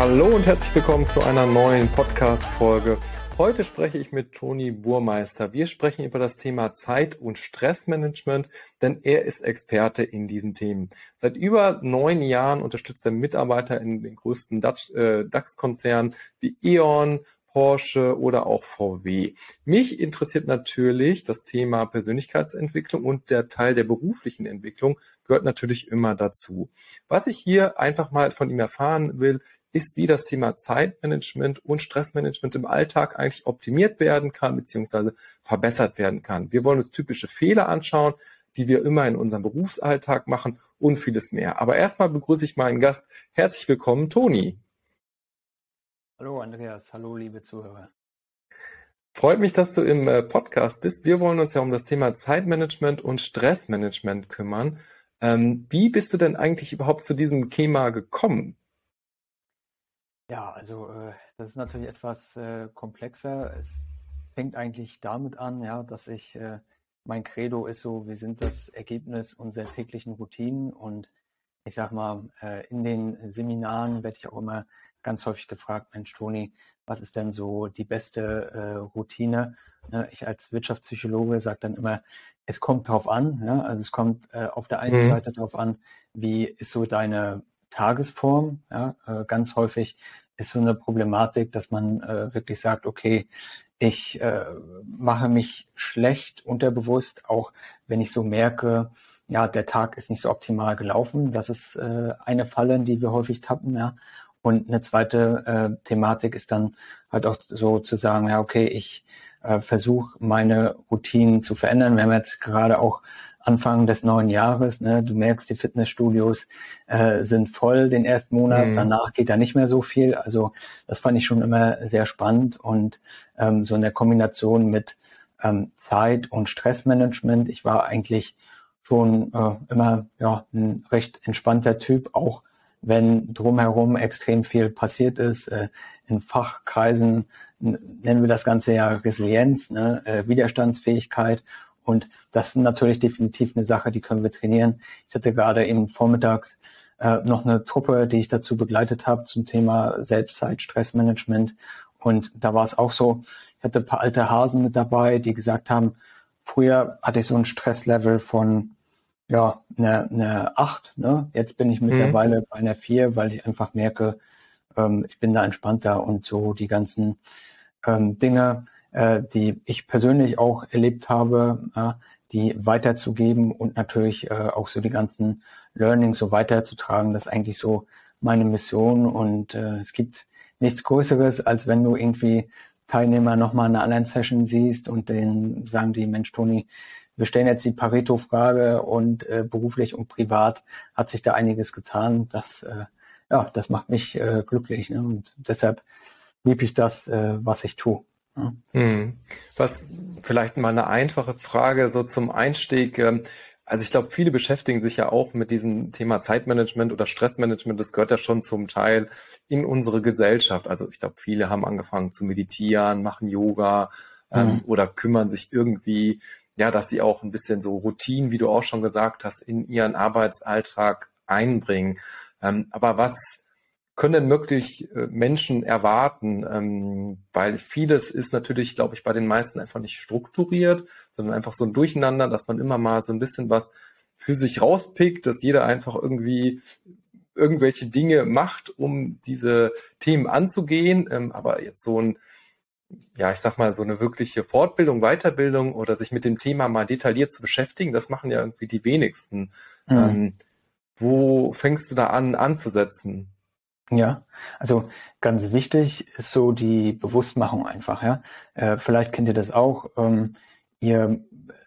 Hallo und herzlich willkommen zu einer neuen Podcast-Folge. Heute spreche ich mit Toni Burmeister. Wir sprechen über das Thema Zeit- und Stressmanagement, denn er ist Experte in diesen Themen. Seit über neun Jahren unterstützt er Mitarbeiter in den größten äh, DAX-Konzernen wie E.ON, Porsche oder auch VW. Mich interessiert natürlich das Thema Persönlichkeitsentwicklung und der Teil der beruflichen Entwicklung gehört natürlich immer dazu. Was ich hier einfach mal von ihm erfahren will, ist, wie das Thema Zeitmanagement und Stressmanagement im Alltag eigentlich optimiert werden kann, beziehungsweise verbessert werden kann. Wir wollen uns typische Fehler anschauen, die wir immer in unserem Berufsalltag machen und vieles mehr. Aber erstmal begrüße ich meinen Gast. Herzlich willkommen, Toni. Hallo Andreas, hallo liebe Zuhörer. Freut mich, dass du im äh, Podcast bist. Wir wollen uns ja um das Thema Zeitmanagement und Stressmanagement kümmern. Ähm, wie bist du denn eigentlich überhaupt zu diesem Thema gekommen? Ja, also äh, das ist natürlich etwas äh, komplexer. Es fängt eigentlich damit an, ja, dass ich äh, mein Credo ist so, wir sind das Ergebnis unserer täglichen Routinen und ich sag mal, äh, in den Seminaren werde ich auch immer ganz häufig gefragt, Mensch, Toni, was ist denn so die beste äh, Routine? Ne, ich als Wirtschaftspsychologe sage dann immer, es kommt drauf an. Ne? Also es kommt äh, auf der einen mhm. Seite drauf an, wie ist so deine Tagesform. Ja? Ganz häufig ist so eine Problematik, dass man wirklich sagt, okay, ich mache mich schlecht unterbewusst, auch wenn ich so merke, ja, der Tag ist nicht so optimal gelaufen. Das ist äh, eine Falle, die wir häufig tappen, ja. Und eine zweite äh, Thematik ist dann halt auch so zu sagen, ja, okay, ich äh, versuche meine Routinen zu verändern. Wir haben jetzt gerade auch Anfang des neuen Jahres. Ne? Du merkst, die Fitnessstudios äh, sind voll den ersten Monat, mhm. danach geht da nicht mehr so viel. Also das fand ich schon immer sehr spannend und ähm, so in der Kombination mit ähm, Zeit und Stressmanagement. Ich war eigentlich schon äh, immer ja, ein recht entspannter Typ, auch wenn drumherum extrem viel passiert ist. Äh, in Fachkreisen nennen wir das Ganze ja Resilienz, ne? äh, Widerstandsfähigkeit. Und das ist natürlich definitiv eine Sache, die können wir trainieren. Ich hatte gerade eben vormittags äh, noch eine Truppe, die ich dazu begleitet habe zum Thema Selbstzeit, Stressmanagement. Und da war es auch so, ich hatte ein paar alte Hasen mit dabei, die gesagt haben, früher hatte ich so ein Stresslevel von ja, eine, eine 8, ne? Jetzt bin ich mhm. mittlerweile mhm. bei einer 4, weil ich einfach merke, ähm, ich bin da entspannter und so die ganzen ähm, Dinge, äh, die ich persönlich auch erlebt habe, äh, die weiterzugeben und natürlich äh, auch so die ganzen Learnings so weiterzutragen. Das ist eigentlich so meine Mission und äh, es gibt nichts Größeres, als wenn du irgendwie Teilnehmer nochmal in einer anderen Session siehst und denen sagen die, Mensch, Toni, wir stellen jetzt die Pareto-Frage und äh, beruflich und privat hat sich da einiges getan. Das, äh, ja, das macht mich äh, glücklich ne? und deshalb liebe ich das, äh, was ich tue. Hm. Was vielleicht mal eine einfache Frage so zum Einstieg. Ähm, also ich glaube, viele beschäftigen sich ja auch mit diesem Thema Zeitmanagement oder Stressmanagement. Das gehört ja schon zum Teil in unsere Gesellschaft. Also ich glaube, viele haben angefangen zu meditieren, machen Yoga ähm, mhm. oder kümmern sich irgendwie, ja, dass sie auch ein bisschen so Routinen, wie du auch schon gesagt hast, in ihren Arbeitsalltag einbringen. Ähm, aber was können wirklich äh, Menschen erwarten? Ähm, weil vieles ist natürlich, glaube ich, bei den meisten einfach nicht strukturiert, sondern einfach so ein Durcheinander, dass man immer mal so ein bisschen was für sich rauspickt, dass jeder einfach irgendwie irgendwelche Dinge macht, um diese Themen anzugehen. Ähm, aber jetzt so ein, ja, ich sag mal, so eine wirkliche Fortbildung, Weiterbildung oder sich mit dem Thema mal detailliert zu beschäftigen, das machen ja irgendwie die wenigsten. Mhm. Ähm, wo fängst du da an anzusetzen? Ja, also ganz wichtig ist so die Bewusstmachung einfach, ja. Äh, vielleicht kennt ihr das auch. Ähm, ihr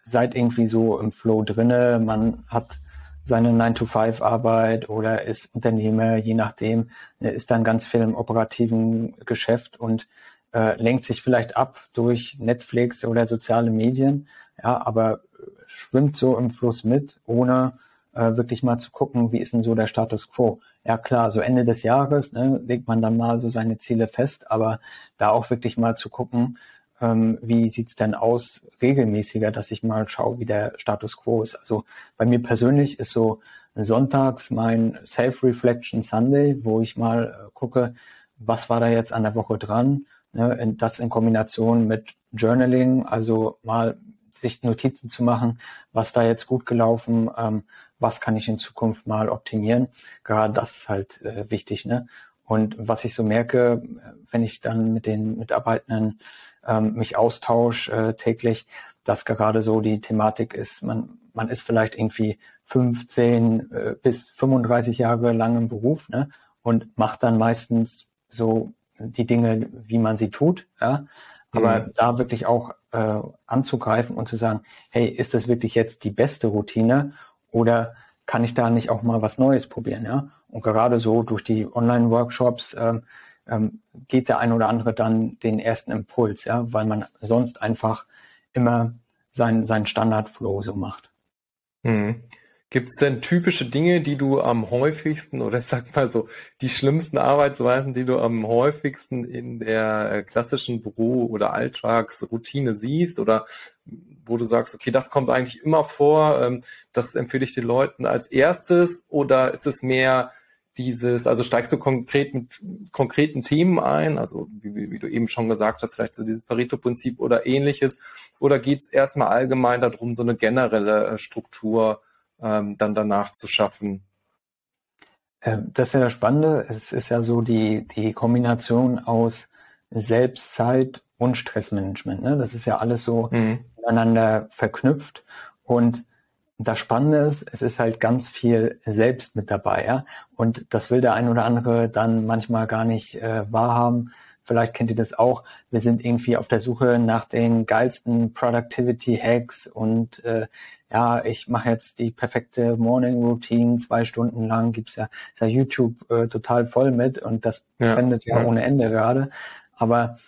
seid irgendwie so im Flow drinne, man hat seine 9-to-5-Arbeit oder ist Unternehmer, je nachdem, ist dann ganz viel im operativen Geschäft und äh, lenkt sich vielleicht ab durch Netflix oder soziale Medien, ja, aber schwimmt so im Fluss mit, ohne äh, wirklich mal zu gucken, wie ist denn so der Status quo. Ja klar, so Ende des Jahres ne, legt man dann mal so seine Ziele fest, aber da auch wirklich mal zu gucken, ähm, wie sieht's denn aus regelmäßiger, dass ich mal schaue, wie der Status quo ist. Also bei mir persönlich ist so sonntags mein Self-Reflection Sunday, wo ich mal äh, gucke, was war da jetzt an der Woche dran. Ne, das in Kombination mit Journaling, also mal sich Notizen zu machen, was da jetzt gut gelaufen, ähm, was kann ich in Zukunft mal optimieren. Gerade das ist halt äh, wichtig. Ne? Und was ich so merke, wenn ich dann mit den Mitarbeitenden ähm, mich austausche äh, täglich, dass gerade so die Thematik ist, man, man ist vielleicht irgendwie 15 äh, bis 35 Jahre lang im Beruf ne, und macht dann meistens so die Dinge, wie man sie tut. Ja? Aber mhm. da wirklich auch äh, anzugreifen und zu sagen, hey, ist das wirklich jetzt die beste Routine oder kann ich da nicht auch mal was Neues probieren? Ja? Und gerade so durch die Online-Workshops ähm, ähm, geht der ein oder andere dann den ersten Impuls, ja, weil man sonst einfach immer sein, sein Standardflow so macht. Mhm. Gibt es denn typische Dinge, die du am häufigsten oder ich sag mal so die schlimmsten Arbeitsweisen, die du am häufigsten in der äh, klassischen Büro- oder Alltagsroutine siehst? Oder wo du sagst, okay, das kommt eigentlich immer vor, ähm, das empfehle ich den Leuten als erstes? Oder ist es mehr dieses, also steigst du konkret mit konkreten Themen ein, also wie, wie du eben schon gesagt hast, vielleicht so dieses Pareto-Prinzip oder ähnliches, oder geht es erstmal allgemein darum, so eine generelle äh, Struktur ähm, dann danach zu schaffen? Ähm, das ist ja das Spannende. Es ist ja so die, die Kombination aus Selbstzeit und Stressmanagement. Ne? Das ist ja alles so mhm. miteinander verknüpft. Und das Spannende ist, es ist halt ganz viel selbst mit dabei, ja. Und das will der ein oder andere dann manchmal gar nicht äh, wahrhaben. Vielleicht kennt ihr das auch. Wir sind irgendwie auf der Suche nach den geilsten Productivity Hacks und äh, ja, ich mache jetzt die perfekte Morning Routine zwei Stunden lang. Gibt's ja, ist ja YouTube äh, total voll mit und das ja, trendet ja, ja ohne Ende gerade. Aber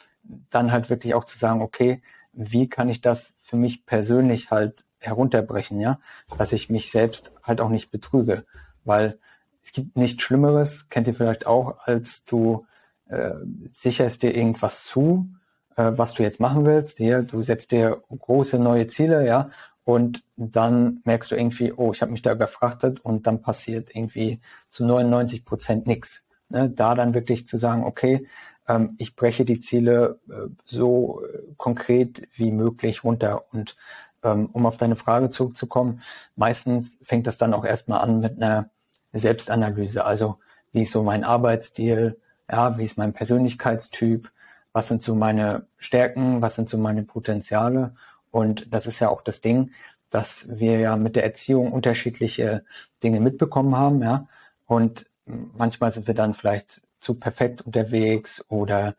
dann halt wirklich auch zu sagen, okay, wie kann ich das für mich persönlich halt herunterbrechen, ja, dass ich mich selbst halt auch nicht betrüge, weil es gibt nichts Schlimmeres, kennt ihr vielleicht auch, als du äh, sicherst dir irgendwas zu, äh, was du jetzt machen willst. Hier, du setzt dir große neue Ziele, ja, und dann merkst du irgendwie, oh, ich habe mich da überfrachtet und dann passiert irgendwie zu 99 Prozent nichts. Ne? Da dann wirklich zu sagen, okay, ähm, ich breche die Ziele äh, so äh, konkret wie möglich runter. Und ähm, um auf deine Frage zurückzukommen, meistens fängt das dann auch erstmal an mit einer Selbstanalyse. Also wie ist so mein Arbeitsstil, ja, wie ist mein Persönlichkeitstyp, was sind so meine Stärken, was sind so meine Potenziale. Und das ist ja auch das Ding, dass wir ja mit der Erziehung unterschiedliche Dinge mitbekommen haben, ja. Und manchmal sind wir dann vielleicht zu perfekt unterwegs oder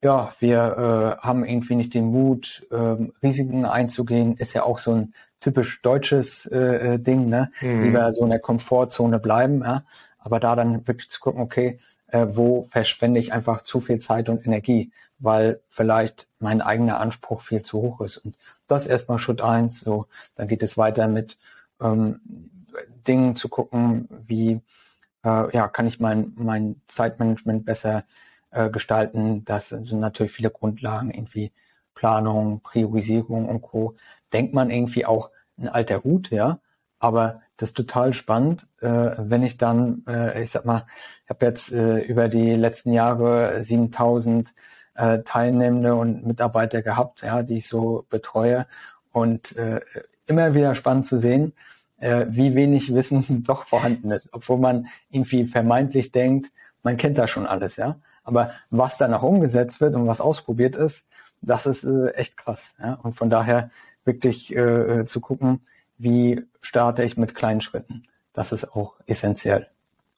ja, wir äh, haben irgendwie nicht den Mut, ähm, Risiken einzugehen, ist ja auch so ein typisch deutsches äh, äh Ding, ne? Mhm. Lieber so in der Komfortzone bleiben, ja. Aber da dann wirklich zu gucken, okay, äh, wo verschwende ich einfach zu viel Zeit und Energie, weil vielleicht mein eigener Anspruch viel zu hoch ist. Und das erstmal Schritt eins. So, dann geht es weiter mit ähm, Dingen zu gucken, wie äh, ja kann ich mein mein Zeitmanagement besser äh, gestalten. Das sind natürlich viele Grundlagen, irgendwie Planung, Priorisierung und Co. Denkt man irgendwie auch ein alter Hut, ja. Aber das ist total spannend, äh, wenn ich dann, äh, ich sag mal, ich habe jetzt äh, über die letzten Jahre 7000 äh, Teilnehmende und Mitarbeiter gehabt, ja, die ich so betreue und äh, immer wieder spannend zu sehen, äh, wie wenig Wissen doch vorhanden ist, obwohl man irgendwie vermeintlich denkt, man kennt da schon alles, ja. Aber was danach umgesetzt wird und was ausprobiert ist, das ist äh, echt krass. Ja? Und von daher wirklich äh, zu gucken, wie starte ich mit kleinen Schritten. Das ist auch essentiell.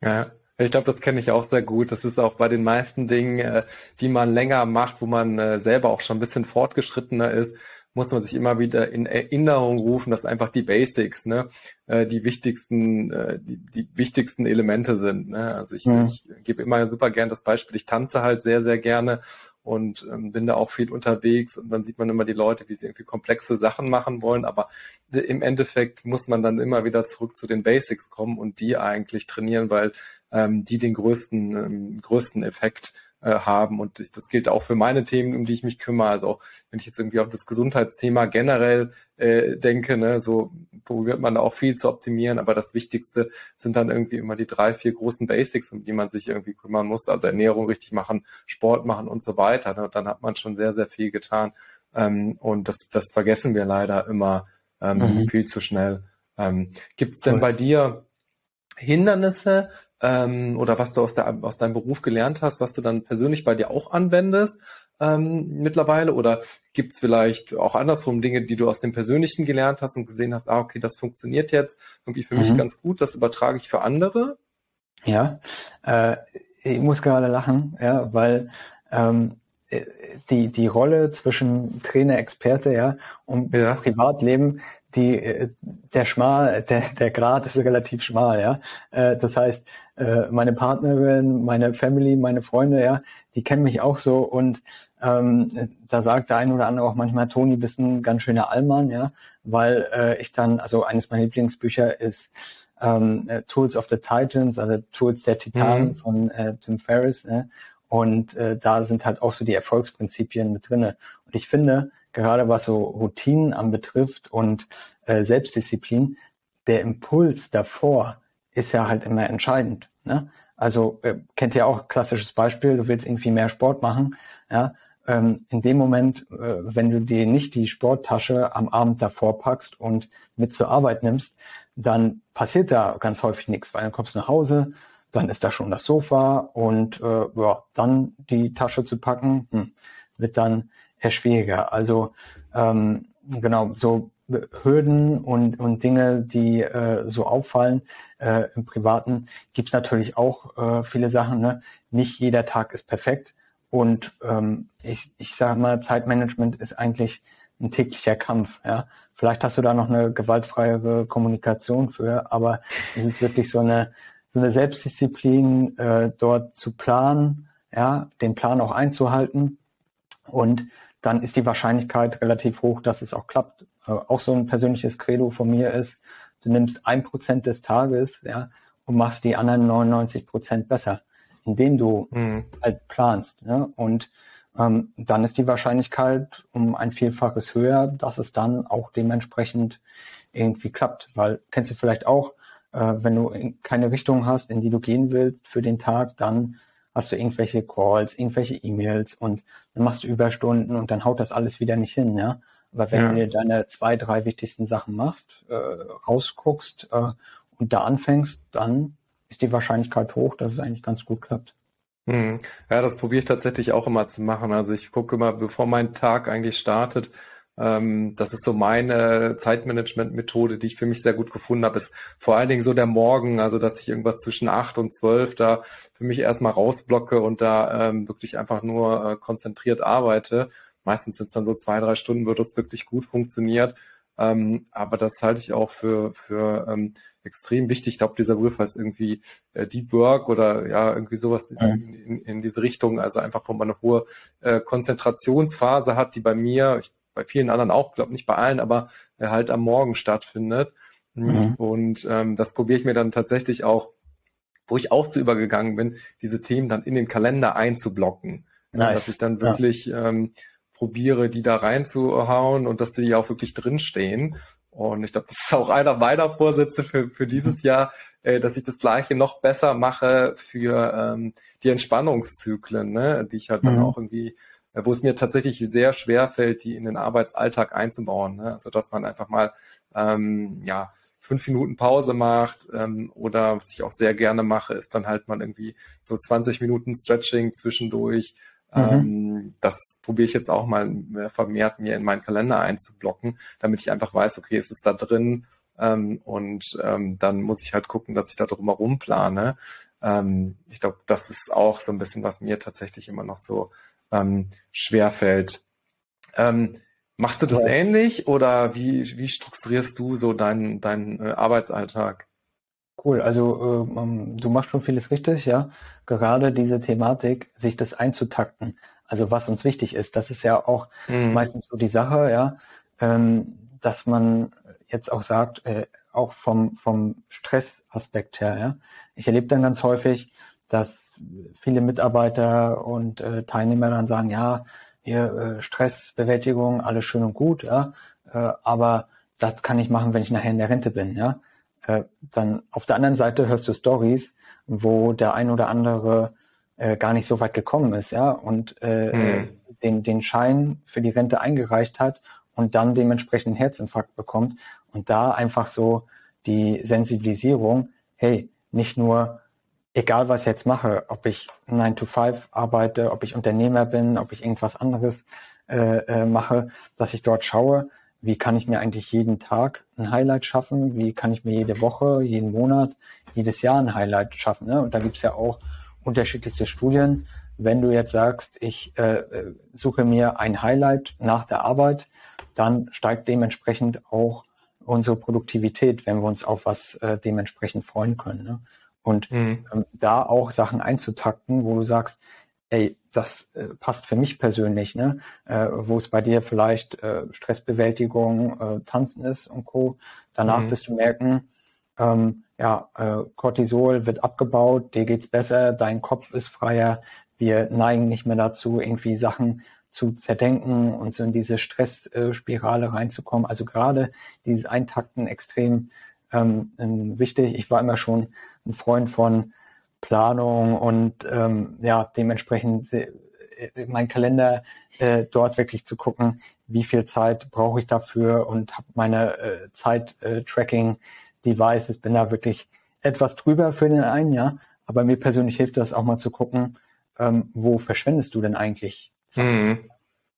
Ja, ich glaube, das kenne ich auch sehr gut. Das ist auch bei den meisten Dingen, äh, die man länger macht, wo man äh, selber auch schon ein bisschen fortgeschrittener ist, muss man sich immer wieder in Erinnerung rufen, dass einfach die Basics, ne, äh, die wichtigsten, äh, die, die wichtigsten Elemente sind. Ne? Also ich, mhm. ich gebe immer super gern das Beispiel, ich tanze halt sehr, sehr gerne und ähm, bin da auch viel unterwegs und dann sieht man immer die Leute, wie sie irgendwie komplexe Sachen machen wollen, aber im Endeffekt muss man dann immer wieder zurück zu den Basics kommen und die eigentlich trainieren, weil ähm, die den größten, ähm, größten Effekt äh, haben. Und das, das gilt auch für meine Themen, um die ich mich kümmere. Also auch wenn ich jetzt irgendwie auf das Gesundheitsthema generell äh, denke, ne, so probiert man da auch viel zu optimieren, aber das Wichtigste sind dann irgendwie immer die drei, vier großen Basics, um die man sich irgendwie kümmern muss. Also Ernährung richtig machen, Sport machen und so weiter. Ne? Und dann hat man schon sehr, sehr viel getan. Ähm, und das, das vergessen wir leider immer ähm, mhm. viel zu schnell. Ähm, Gibt es denn cool. bei dir Hindernisse, ähm, oder was du aus, der, aus deinem Beruf gelernt hast, was du dann persönlich bei dir auch anwendest ähm, mittlerweile? Oder gibt es vielleicht auch andersrum Dinge, die du aus dem Persönlichen gelernt hast und gesehen hast, ah, okay, das funktioniert jetzt irgendwie für mhm. mich ganz gut, das übertrage ich für andere? Ja, äh, ich muss gerade lachen, ja, weil ähm, die, die Rolle zwischen Trainer, Experte, ja, und ja. Privatleben, die, äh, der schmal, der, der Grad ist relativ schmal, ja. Äh, das heißt, äh, meine Partnerin, meine Family, meine Freunde, ja, die kennen mich auch so und ähm, da sagt der ein oder andere auch manchmal, Toni, bist ein ganz schöner Allmann, ja, weil äh, ich dann, also eines meiner Lieblingsbücher ist ähm, äh, Tools of the Titans, also Tools der Titanen mhm. von äh, Tim Ferriss, ne? und äh, da sind halt auch so die Erfolgsprinzipien mit drinne. Und ich finde, gerade was so Routinen anbetrifft und äh, Selbstdisziplin, der Impuls davor, ist ja halt immer entscheidend. Ne? Also äh, kennt ihr auch klassisches Beispiel, du willst irgendwie mehr Sport machen, ja, ähm, in dem Moment, äh, wenn du dir nicht die Sporttasche am Abend davor packst und mit zur Arbeit nimmst, dann passiert da ganz häufig nichts, weil dann kommst du nach Hause, dann ist da schon das Sofa und äh, ja, dann die Tasche zu packen, hm, wird dann eher schwieriger. Also ähm, genau, so Hürden und, und Dinge, die äh, so auffallen äh, im Privaten, gibt's natürlich auch äh, viele Sachen. Ne? Nicht jeder Tag ist perfekt. Und ähm, ich, ich sage mal, Zeitmanagement ist eigentlich ein täglicher Kampf. Ja? Vielleicht hast du da noch eine gewaltfreiere Kommunikation für, aber es ist wirklich so eine, so eine Selbstdisziplin, äh, dort zu planen, ja, den Plan auch einzuhalten. Und dann ist die Wahrscheinlichkeit relativ hoch, dass es auch klappt. Äh, auch so ein persönliches Credo von mir ist, du nimmst ein Prozent des Tages, ja, und machst die anderen 99 Prozent besser, indem du mhm. halt planst. Ne? Und ähm, dann ist die Wahrscheinlichkeit um ein Vielfaches höher, dass es dann auch dementsprechend irgendwie klappt. Weil kennst du vielleicht auch, äh, wenn du keine Richtung hast, in die du gehen willst für den Tag, dann hast du irgendwelche Calls, irgendwelche E-Mails und dann machst du Überstunden und dann haut das alles wieder nicht hin, ja. Aber wenn ja. du dir deine zwei, drei wichtigsten Sachen machst, äh, rausguckst äh, und da anfängst, dann ist die Wahrscheinlichkeit hoch, dass es eigentlich ganz gut klappt. Hm. Ja, das probiere ich tatsächlich auch immer zu machen. Also ich gucke immer, bevor mein Tag eigentlich startet, ähm, das ist so meine Zeitmanagement-Methode, die ich für mich sehr gut gefunden habe, ist vor allen Dingen so der Morgen, also dass ich irgendwas zwischen acht und zwölf da für mich erstmal rausblocke und da ähm, wirklich einfach nur äh, konzentriert arbeite Meistens sind es dann so zwei, drei Stunden, wird das wirklich gut funktioniert. Ähm, aber das halte ich auch für, für ähm, extrem wichtig. Ich glaube, dieser Begriff heißt irgendwie äh, Deep Work oder ja, irgendwie sowas in, in, in diese Richtung. Also einfach, wo man eine hohe äh, Konzentrationsphase hat, die bei mir, ich, bei vielen anderen auch, glaube nicht bei allen, aber äh, halt am Morgen stattfindet. Mhm. Und ähm, das probiere ich mir dann tatsächlich auch, wo ich auch zu übergegangen bin, diese Themen dann in den Kalender einzublocken. Nice. Dass ich dann wirklich ja. ähm, probiere, die da reinzuhauen und dass die auch wirklich drinstehen. Und ich glaube, das ist auch einer meiner Vorsätze für, für dieses mhm. Jahr, äh, dass ich das Gleiche noch besser mache für ähm, die Entspannungszyklen, ne? die ich halt mhm. dann auch irgendwie, wo es mir tatsächlich sehr schwer fällt, die in den Arbeitsalltag einzubauen. Ne? Also dass man einfach mal ähm, ja fünf Minuten Pause macht ähm, oder was ich auch sehr gerne mache, ist dann halt mal irgendwie so 20 Minuten Stretching zwischendurch Mhm. Ähm, das probiere ich jetzt auch mal vermehrt mir in meinen Kalender einzublocken, damit ich einfach weiß, okay, es ist da drin ähm, und ähm, dann muss ich halt gucken, dass ich da drumherum plane. Ähm, ich glaube, das ist auch so ein bisschen, was mir tatsächlich immer noch so ähm, schwer fällt. Ähm, Machst du das ja. ähnlich oder wie, wie strukturierst du so deinen, deinen äh, Arbeitsalltag? Cool, also äh, du machst schon vieles richtig, ja. Gerade diese Thematik, sich das einzutakten, also was uns wichtig ist, das ist ja auch mhm. meistens so die Sache, ja, ähm, dass man jetzt auch sagt, äh, auch vom, vom Stressaspekt her, ja. Ich erlebe dann ganz häufig, dass viele Mitarbeiter und äh, Teilnehmer dann sagen, ja, hier äh, Stressbewältigung, alles schön und gut, ja, äh, aber das kann ich machen, wenn ich nachher in der Rente bin, ja. Äh, dann auf der anderen Seite hörst du Stories, wo der ein oder andere äh, gar nicht so weit gekommen ist, ja, und äh, hm. den, den Schein für die Rente eingereicht hat und dann dementsprechend einen Herzinfarkt bekommt und da einfach so die Sensibilisierung, hey, nicht nur egal was ich jetzt mache, ob ich 9 to 5 arbeite, ob ich Unternehmer bin, ob ich irgendwas anderes äh, äh, mache, dass ich dort schaue, wie kann ich mir eigentlich jeden Tag ein Highlight schaffen, wie kann ich mir jede Woche, jeden Monat, jedes Jahr ein Highlight schaffen. Ne? Und da gibt's ja auch unterschiedlichste Studien. Wenn du jetzt sagst, ich äh, suche mir ein Highlight nach der Arbeit, dann steigt dementsprechend auch unsere Produktivität, wenn wir uns auf was äh, dementsprechend freuen können. Ne? Und mhm. ähm, da auch Sachen einzutakten, wo du sagst, ey, das äh, passt für mich persönlich, ne? Äh, wo es bei dir vielleicht äh, Stressbewältigung, äh, Tanzen ist und Co. Danach mhm. wirst du merken, ähm, ja, äh, Cortisol wird abgebaut, dir geht's besser, dein Kopf ist freier, wir neigen nicht mehr dazu, irgendwie Sachen zu zerdenken und so in diese Stressspirale reinzukommen. Also gerade dieses Eintakten extrem ähm, wichtig. Ich war immer schon ein Freund von Planung und ähm, ja, dementsprechend äh, mein Kalender äh, dort wirklich zu gucken, wie viel Zeit brauche ich dafür und habe meine äh, Zeit-Tracking-Devices, äh, bin da wirklich etwas drüber für den einen, ja. Aber mir persönlich hilft das auch mal zu gucken, ähm, wo verschwendest du denn eigentlich Zeit? Mhm.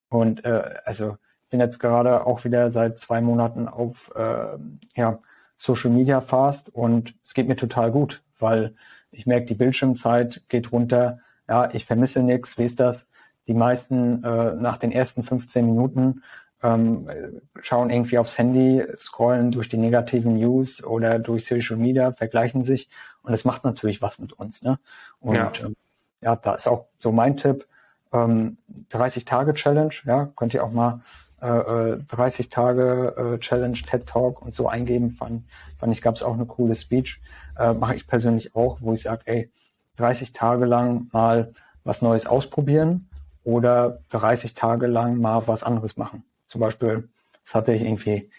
Und äh, also bin jetzt gerade auch wieder seit zwei Monaten auf äh, ja, Social Media Fast und es geht mir total gut, weil ich merke, die Bildschirmzeit geht runter. Ja, ich vermisse nichts. Wie ist das? Die meisten äh, nach den ersten 15 Minuten ähm, schauen irgendwie aufs Handy, scrollen durch die negativen News oder durch Social Media, vergleichen sich und es macht natürlich was mit uns. Ne? Und ja, ähm, ja da ist auch so mein Tipp, ähm, 30 Tage Challenge, ja, könnt ihr auch mal äh, 30 äh, Tage äh, Challenge, TED Talk und so eingeben, fand, fand ich, gab es auch eine coole Speech. Äh, Mache ich persönlich auch, wo ich sage, ey, 30 Tage lang mal was Neues ausprobieren oder 30 Tage lang mal was anderes machen. Zum Beispiel, das hatte ich irgendwie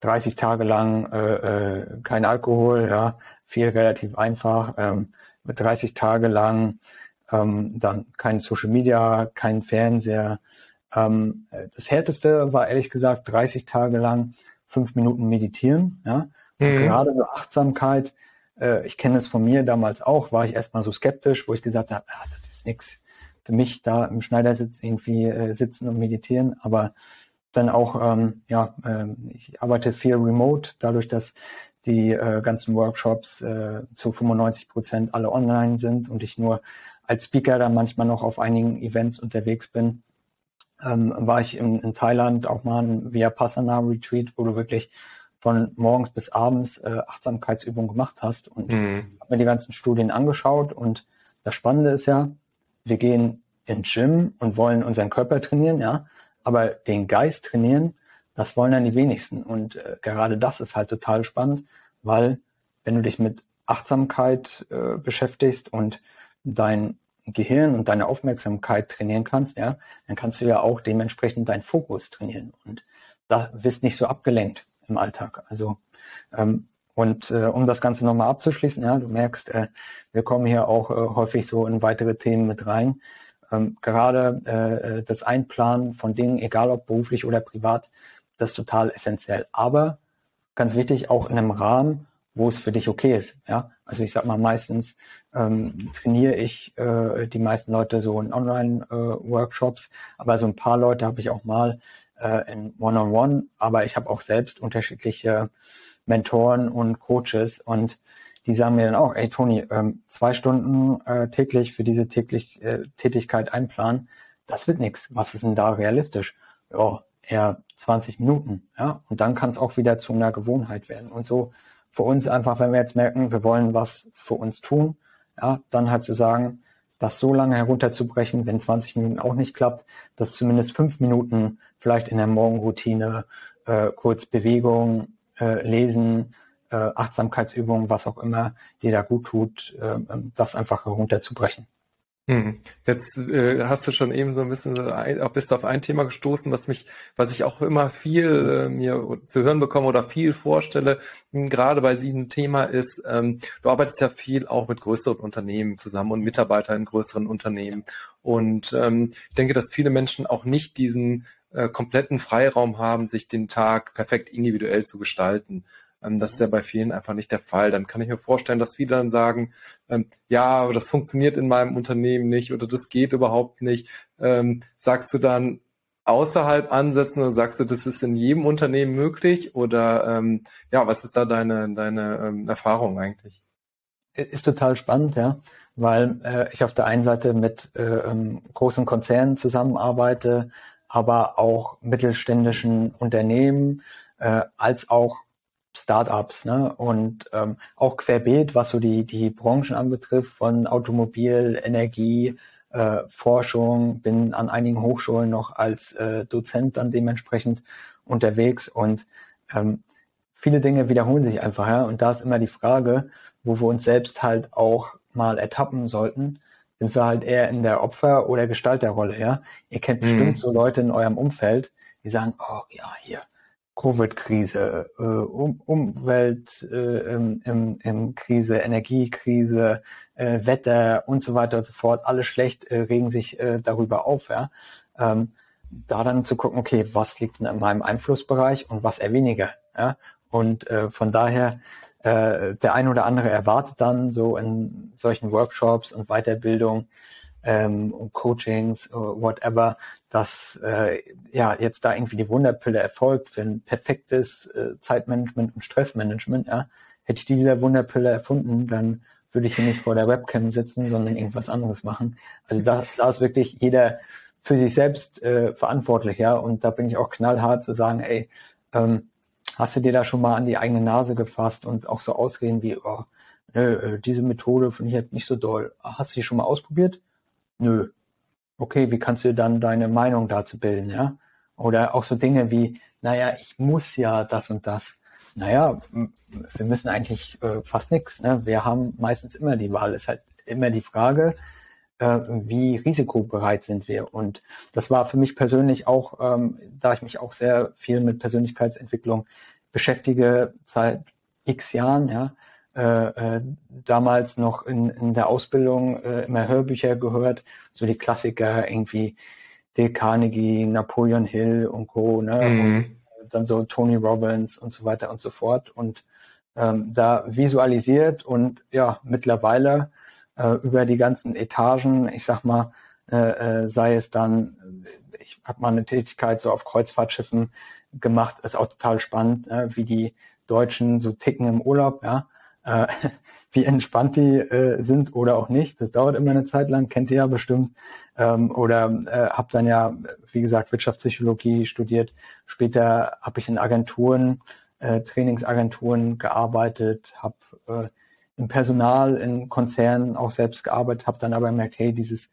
30 Tage lang äh, äh, kein Alkohol, ja, viel relativ einfach, ähm, mit 30 Tage lang ähm, dann kein Social Media, kein Fernseher, ähm, das härteste war ehrlich gesagt 30 Tage lang fünf Minuten meditieren. Ja? Mhm. Gerade so Achtsamkeit, äh, ich kenne es von mir damals auch, war ich erstmal so skeptisch, wo ich gesagt habe, ah, das ist nichts für mich da im Schneidersitz irgendwie äh, sitzen und meditieren, aber dann auch, ähm, ja, äh, ich arbeite viel remote, dadurch, dass die äh, ganzen Workshops äh, zu 95 Prozent alle online sind und ich nur als Speaker dann manchmal noch auf einigen Events unterwegs bin ähm, war ich in, in Thailand auch mal ein Vipassana Retreat, wo du wirklich von morgens bis abends äh, Achtsamkeitsübungen gemacht hast. Und mhm. habe mir die ganzen Studien angeschaut. Und das Spannende ist ja, wir gehen in Gym und wollen unseren Körper trainieren, ja, aber den Geist trainieren, das wollen dann die wenigsten. Und äh, gerade das ist halt total spannend, weil wenn du dich mit Achtsamkeit äh, beschäftigst und dein Gehirn und deine Aufmerksamkeit trainieren kannst, ja, dann kannst du ja auch dementsprechend deinen Fokus trainieren und da wirst nicht so abgelenkt im Alltag. Also ähm, und äh, um das Ganze nochmal abzuschließen, ja, du merkst, äh, wir kommen hier auch äh, häufig so in weitere Themen mit rein. Ähm, gerade äh, das Einplanen von Dingen, egal ob beruflich oder privat, das ist total essentiell. Aber ganz wichtig, auch in einem Rahmen, wo es für dich okay ist. Ja, also ich sag mal meistens ähm, trainiere ich äh, die meisten Leute so in Online-Workshops, äh, aber so ein paar Leute habe ich auch mal äh, in One-on-One, -on -One, aber ich habe auch selbst unterschiedliche Mentoren und Coaches und die sagen mir dann auch, ey Toni, ähm, zwei Stunden äh, täglich für diese täglich, äh, Tätigkeit einplanen, das wird nichts. Was ist denn da realistisch? Ja, eher 20 Minuten, ja. Und dann kann es auch wieder zu einer Gewohnheit werden. Und so für uns einfach, wenn wir jetzt merken, wir wollen was für uns tun, ja, dann halt zu sagen, das so lange herunterzubrechen, wenn 20 Minuten auch nicht klappt, dass zumindest fünf Minuten vielleicht in der Morgenroutine äh, kurz Bewegung, äh, Lesen, äh, Achtsamkeitsübungen, was auch immer dir da gut tut, äh, das einfach herunterzubrechen. Hm. Jetzt äh, hast du schon eben so ein bisschen so ein, bist auf ein Thema gestoßen, was mich, was ich auch immer viel äh, mir zu hören bekomme oder viel vorstelle, hm, gerade bei diesem Thema ist, ähm, du arbeitest ja viel auch mit größeren Unternehmen zusammen und Mitarbeiter in größeren Unternehmen. Und ähm, ich denke, dass viele Menschen auch nicht diesen äh, kompletten Freiraum haben, sich den Tag perfekt individuell zu gestalten. Ähm, das ist ja bei vielen einfach nicht der Fall. Dann kann ich mir vorstellen, dass viele dann sagen, ähm, ja, das funktioniert in meinem Unternehmen nicht oder das geht überhaupt nicht. Ähm, sagst du dann außerhalb ansetzen oder sagst du, das ist in jedem Unternehmen möglich? Oder ähm, ja, was ist da deine, deine ähm, Erfahrung eigentlich? Ist total spannend, ja, weil äh, ich auf der einen Seite mit äh, ähm, großen Konzernen zusammenarbeite, aber auch mittelständischen Unternehmen, äh, als auch Startups, ne? Und ähm, auch querbeet, was so die, die Branchen anbetrifft, von Automobil, Energie, äh, Forschung, bin an einigen Hochschulen noch als äh, Dozent dann dementsprechend unterwegs und ähm, viele Dinge wiederholen sich einfach, ja. Und da ist immer die Frage, wo wir uns selbst halt auch mal ertappen sollten, sind wir halt eher in der Opfer- oder Gestalterrolle, ja. Ihr kennt bestimmt mhm. so Leute in eurem Umfeld, die sagen, oh ja, hier, Covid-Krise, äh, um, Umwelt äh, im, im, Krise, Energiekrise, äh, Wetter und so weiter und so fort, alles schlecht, äh, regen sich äh, darüber auf. Ja? Ähm, da dann zu gucken, okay, was liegt in meinem Einflussbereich und was eher weniger. Ja? Und äh, von daher, äh, der ein oder andere erwartet dann so in solchen Workshops und Weiterbildung ähm, Coachings, whatever, dass äh, ja jetzt da irgendwie die Wunderpille erfolgt ein perfektes äh, Zeitmanagement und Stressmanagement. Ja. Hätte ich diese Wunderpille erfunden, dann würde ich hier nicht vor der Webcam sitzen, sondern irgendwas anderes machen. Also da, da ist wirklich jeder für sich selbst äh, verantwortlich, ja. Und da bin ich auch knallhart zu sagen, ey, ähm, hast du dir da schon mal an die eigene Nase gefasst und auch so ausreden wie, oh, nö, äh, diese Methode finde ich jetzt nicht so doll. Hast du die schon mal ausprobiert? Nö. Okay, wie kannst du dann deine Meinung dazu bilden, ja? Oder auch so Dinge wie, naja, ich muss ja das und das. Naja, wir müssen eigentlich äh, fast nichts. Ne? Wir haben meistens immer die Wahl. Es ist halt immer die Frage, äh, wie risikobereit sind wir. Und das war für mich persönlich auch, ähm, da ich mich auch sehr viel mit Persönlichkeitsentwicklung beschäftige, seit x Jahren, ja, äh, äh, damals noch in, in der Ausbildung äh, immer Hörbücher gehört, so die Klassiker irgendwie Dale Carnegie, Napoleon Hill und Co. Ne? Mhm. Und dann so Tony Robbins und so weiter und so fort und ähm, da visualisiert und ja mittlerweile äh, über die ganzen Etagen, ich sag mal, äh, äh, sei es dann, ich habe mal eine Tätigkeit so auf Kreuzfahrtschiffen gemacht, ist auch total spannend, äh, wie die Deutschen so ticken im Urlaub, ja äh, wie entspannt die äh, sind oder auch nicht. Das dauert immer eine Zeit lang, kennt ihr ja bestimmt. Ähm, oder äh, habe dann ja, wie gesagt, Wirtschaftspsychologie studiert. Später habe ich in Agenturen, äh, Trainingsagenturen gearbeitet, habe äh, im Personal in Konzernen auch selbst gearbeitet, habe dann aber gemerkt, hey, dieses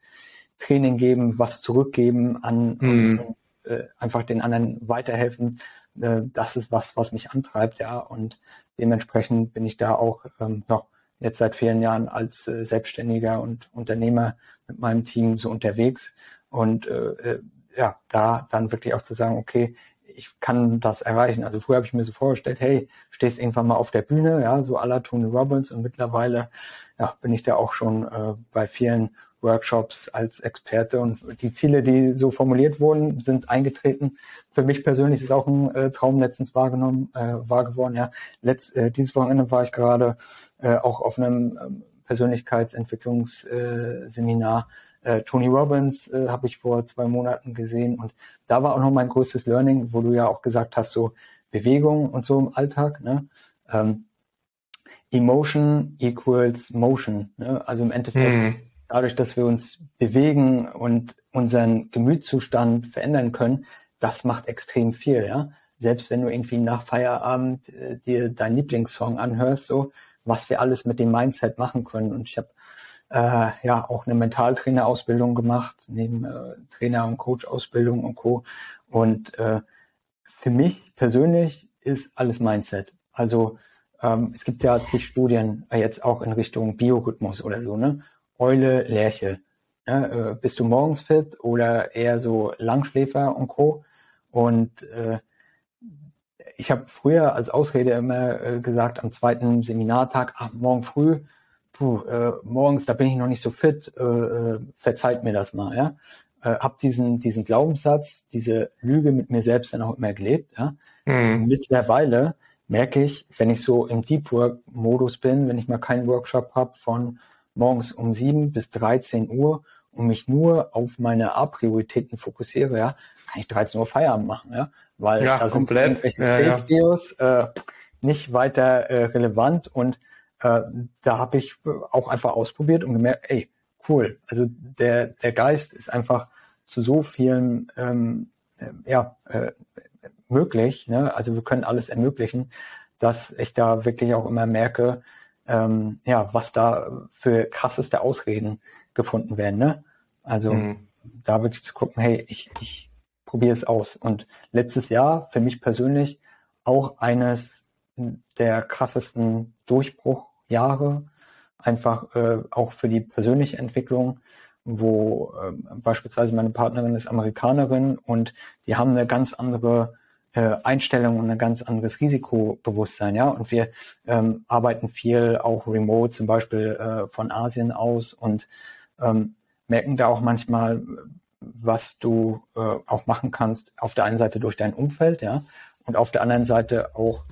Training geben, was zurückgeben an mhm. und, äh, einfach den anderen weiterhelfen, äh, das ist was, was mich antreibt, ja. Und dementsprechend bin ich da auch ähm, noch jetzt seit vielen Jahren als äh, Selbstständiger und Unternehmer mit meinem Team so unterwegs. Und äh, äh, ja, da dann wirklich auch zu sagen, okay, ich kann das erreichen. Also früher habe ich mir so vorgestellt, hey, stehst irgendwann mal auf der Bühne, ja, so à la Tony Robbins und mittlerweile ja, bin ich da auch schon äh, bei vielen Workshops als Experte und die Ziele, die so formuliert wurden, sind eingetreten. Für mich persönlich ist auch ein äh, Traum letztens wahrgenommen, äh, wahr geworden. Ja, Letzt, äh, dieses Wochenende war ich gerade äh, auch auf einem äh, Persönlichkeitsentwicklungsseminar. Äh, Tony Robbins äh, habe ich vor zwei Monaten gesehen und da war auch noch mein größtes Learning, wo du ja auch gesagt hast, so Bewegung und so im Alltag. Ne? Ähm, Emotion equals Motion. Ne? Also im Endeffekt hm dadurch, dass wir uns bewegen und unseren Gemütszustand verändern können, das macht extrem viel, ja. Selbst wenn du irgendwie nach Feierabend äh, dir deinen Lieblingssong anhörst, so was wir alles mit dem Mindset machen können. Und ich habe äh, ja auch eine Mentaltrainerausbildung gemacht, neben äh, Trainer- und Coach-Ausbildung und Co. Und äh, für mich persönlich ist alles Mindset. Also ähm, es gibt ja zig Studien äh, jetzt auch in Richtung Biorhythmus oder so, ne? Eule, Lerche. Ne? Äh, bist du morgens fit oder eher so Langschläfer und Co. Und äh, ich habe früher als Ausrede immer äh, gesagt, am zweiten Seminartag, ach, morgen früh, puh, äh, morgens, da bin ich noch nicht so fit, äh, äh, verzeiht mir das mal, ja. Äh, hab diesen, diesen Glaubenssatz, diese Lüge mit mir selbst dann auch immer gelebt, ja. Mhm. Mittlerweile merke ich, wenn ich so im Deep Work Modus bin, wenn ich mal keinen Workshop habe von morgens um sieben bis 13 Uhr und mich nur auf meine A-Prioritäten fokussiere, ja, kann ich 13 Uhr Feierabend machen, ja, weil ja, da komplett. sind irgendwelche ja, Videos ja. äh, nicht weiter äh, relevant und äh, da habe ich auch einfach ausprobiert und gemerkt, ey, cool, also der der Geist ist einfach zu so vielen ähm, äh, ja äh, möglich, ne? also wir können alles ermöglichen, dass ich da wirklich auch immer merke, ähm, ja, was da für krasseste Ausreden gefunden werden. Ne? Also mhm. da wirklich zu gucken, hey, ich, ich probiere es aus. Und letztes Jahr für mich persönlich auch eines der krassesten Durchbruchjahre, einfach äh, auch für die persönliche Entwicklung, wo äh, beispielsweise meine Partnerin ist Amerikanerin und die haben eine ganz andere äh, Einstellung und ein ganz anderes Risikobewusstsein, ja. Und wir ähm, arbeiten viel auch remote, zum Beispiel äh, von Asien aus und ähm, merken da auch manchmal, was du äh, auch machen kannst, auf der einen Seite durch dein Umfeld, ja, und auf der anderen Seite auch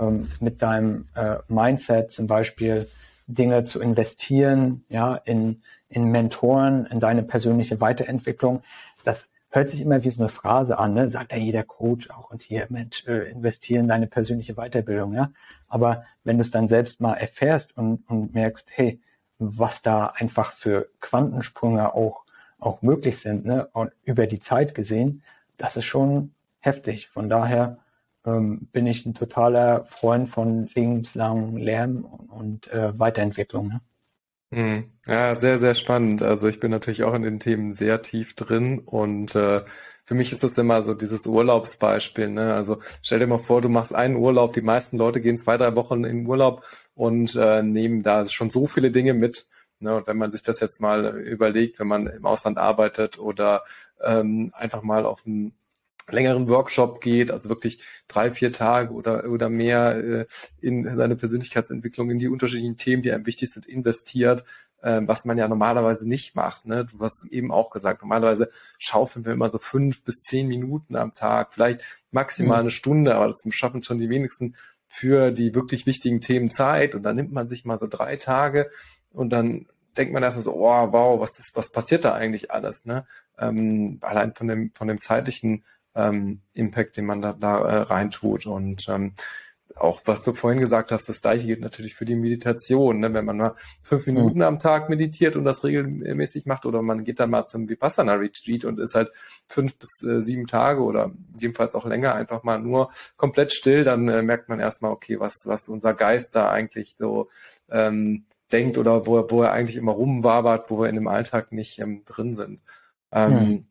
ähm, mit deinem äh, Mindset zum Beispiel Dinge zu investieren, ja, in, in Mentoren, in deine persönliche Weiterentwicklung. Das hört sich immer wie so eine Phrase an, ne? sagt ja jeder Coach auch und hier, Mensch, äh, investieren in deine persönliche Weiterbildung, ja. Aber wenn du es dann selbst mal erfährst und, und merkst, hey, was da einfach für Quantensprünge auch, auch möglich sind, ne? Und über die Zeit gesehen, das ist schon heftig. Von daher ähm, bin ich ein totaler Freund von lebenslangen Lärm und, und äh, Weiterentwicklung. Ne? Mhm. Ja, sehr, sehr spannend. Also ich bin natürlich auch in den Themen sehr tief drin und äh, für mich ist das immer so dieses Urlaubsbeispiel. Ne? Also stell dir mal vor, du machst einen Urlaub, die meisten Leute gehen zwei, drei Wochen in Urlaub und äh, nehmen da schon so viele Dinge mit. Ne? Und wenn man sich das jetzt mal überlegt, wenn man im Ausland arbeitet oder ähm, einfach mal auf ein längeren Workshop geht, also wirklich drei, vier Tage oder, oder mehr äh, in seine Persönlichkeitsentwicklung, in die unterschiedlichen Themen, die einem wichtig sind, investiert, äh, was man ja normalerweise nicht macht. Ne? Du hast eben auch gesagt, normalerweise schaufeln wir immer so fünf bis zehn Minuten am Tag, vielleicht maximal mhm. eine Stunde, aber das schaffen schon die wenigsten für die wirklich wichtigen Themen Zeit und dann nimmt man sich mal so drei Tage und dann denkt man erstmal so, oh wow, was ist, was passiert da eigentlich alles, ne? Ähm, allein von dem, von dem zeitlichen ähm, Impact, den man da, da äh, reintut. Und ähm, auch was du vorhin gesagt hast, das gleiche gilt natürlich für die Meditation. Ne? Wenn man mal fünf mhm. Minuten am Tag meditiert und das regelmäßig macht, oder man geht dann mal zum Vipassana Retreat und ist halt fünf bis äh, sieben Tage oder jedenfalls auch länger einfach mal nur komplett still, dann äh, merkt man erstmal, okay, was, was unser Geist da eigentlich so ähm, denkt oder wo, wo er eigentlich immer rumwabert, wo wir in dem Alltag nicht ähm, drin sind. Ähm, mhm.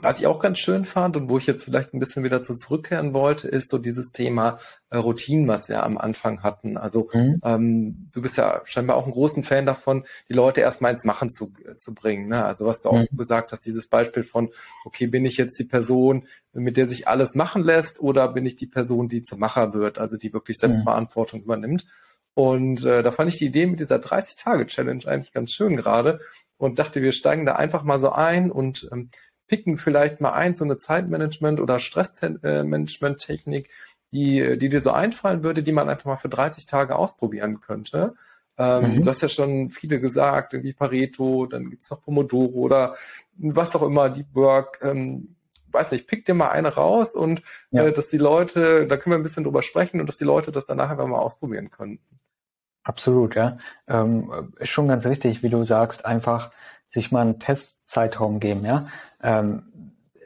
Was ich auch ganz schön fand und wo ich jetzt vielleicht ein bisschen wieder zu zurückkehren wollte, ist so dieses Thema äh, Routinen, was wir am Anfang hatten. Also mhm. ähm, du bist ja scheinbar auch ein großen Fan davon, die Leute erstmal ins Machen zu, äh, zu bringen. Ne? Also was du auch mhm. gesagt hast, dieses Beispiel von, okay, bin ich jetzt die Person, mit der sich alles machen lässt oder bin ich die Person, die zum Macher wird, also die wirklich mhm. Selbstverantwortung mhm. übernimmt. Und äh, da fand ich die Idee mit dieser 30-Tage-Challenge eigentlich ganz schön gerade und dachte, wir steigen da einfach mal so ein und ähm, picken vielleicht mal ein, so eine Zeitmanagement- oder Stressmanagement-Technik, die, die dir so einfallen würde, die man einfach mal für 30 Tage ausprobieren könnte. Ähm, mhm. Du hast ja schon viele gesagt, irgendwie Pareto, dann gibt's noch Pomodoro oder was auch immer, Deep Work. Ähm, weiß nicht, pick dir mal eine raus und ja. äh, dass die Leute, da können wir ein bisschen drüber sprechen und dass die Leute das danach einfach mal ausprobieren können. Absolut, ja. Ähm, ist schon ganz richtig, wie du sagst, einfach sich mal einen Testzeitraum geben, ja. Ähm,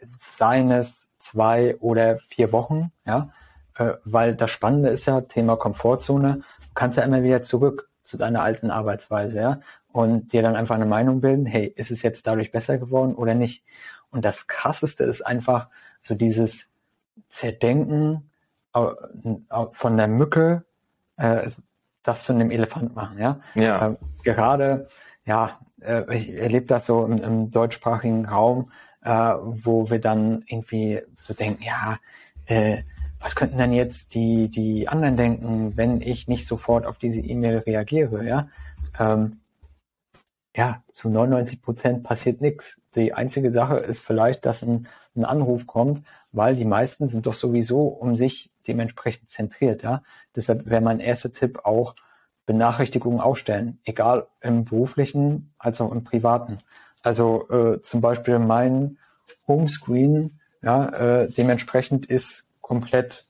seien es zwei oder vier Wochen, ja, äh, weil das Spannende ist ja Thema Komfortzone. Du kannst ja immer wieder zurück zu deiner alten Arbeitsweise, ja, und dir dann einfach eine Meinung bilden, hey, ist es jetzt dadurch besser geworden oder nicht? Und das krasseste ist einfach so dieses Zerdenken von der Mücke, äh, das zu einem Elefant machen, ja. ja. Ähm, gerade, ja, äh, ich erlebe das so im, im deutschsprachigen Raum, äh, wo wir dann irgendwie so denken, ja, äh, was könnten denn jetzt die, die anderen denken, wenn ich nicht sofort auf diese E-Mail reagiere, ja? Ähm, ja, zu 99 Prozent passiert nichts. Die einzige Sache ist vielleicht, dass ein, ein Anruf kommt, weil die meisten sind doch sowieso um sich dementsprechend zentriert, ja. Deshalb wäre mein erster Tipp auch Benachrichtigungen ausstellen, egal im beruflichen als auch im privaten. Also äh, zum Beispiel mein Homescreen, ja, äh, dementsprechend ist komplett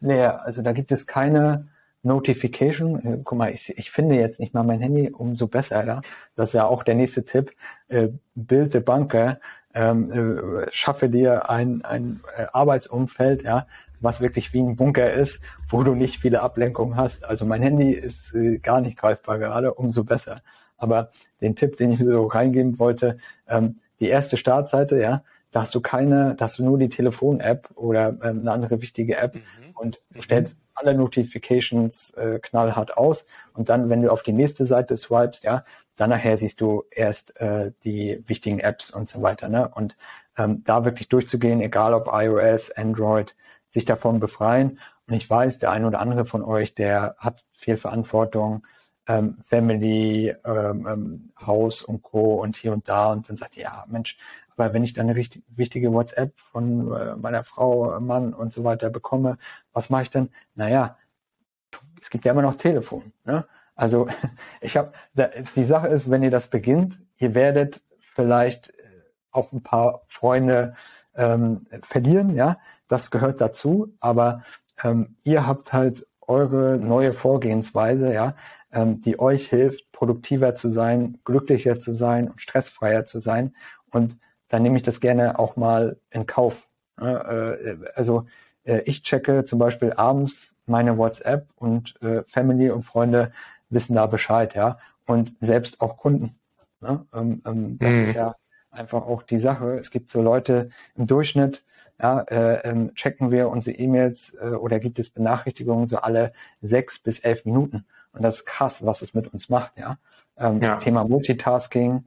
leer. Also da gibt es keine Notification. Äh, guck mal, ich, ich finde jetzt nicht mal mein Handy, umso besser. Ja? Das ist ja auch der nächste Tipp. Äh, Bilde Banker, ähm, äh, schaffe dir ein, ein äh, Arbeitsumfeld, ja, was wirklich wie ein Bunker ist, wo du nicht viele Ablenkungen hast. Also mein Handy ist äh, gar nicht greifbar gerade, umso besser. Aber den Tipp, den ich so reingeben wollte, ähm, die erste Startseite, ja, da hast du keine, da hast du nur die Telefon-App oder ähm, eine andere wichtige App mhm. und du stellst alle Notifications äh, knallhart aus und dann, wenn du auf die nächste Seite swipest, ja, dann nachher siehst du erst äh, die wichtigen Apps und so weiter. Ne? Und ähm, da wirklich durchzugehen, egal ob iOS, Android, sich davon befreien. Und ich weiß, der eine oder andere von euch, der hat viel Verantwortung, ähm, Family, ähm, ähm, Haus und Co. und hier und da und dann sagt ja, Mensch, weil wenn ich dann eine richtig, wichtige WhatsApp von äh, meiner Frau, Mann und so weiter bekomme, was mache ich dann? Naja, es gibt ja immer noch Telefon. Ne? Also ich habe, die Sache ist, wenn ihr das beginnt, ihr werdet vielleicht auch ein paar Freunde ähm, verlieren, ja, das gehört dazu, aber ähm, ihr habt halt eure neue Vorgehensweise, ja, ähm, die euch hilft, produktiver zu sein, glücklicher zu sein und stressfreier zu sein. Und dann nehme ich das gerne auch mal in Kauf. Äh, also äh, ich checke zum Beispiel abends meine WhatsApp und äh, Family und Freunde wissen da Bescheid, ja. Und selbst auch Kunden. Ne? Ähm, ähm, das mhm. ist ja einfach auch die Sache. Es gibt so Leute im Durchschnitt, ja, äh, ähm, checken wir unsere E-Mails äh, oder gibt es Benachrichtigungen so alle sechs bis elf Minuten. Und das ist krass, was es mit uns macht, ja. Ähm, ja. Thema Multitasking,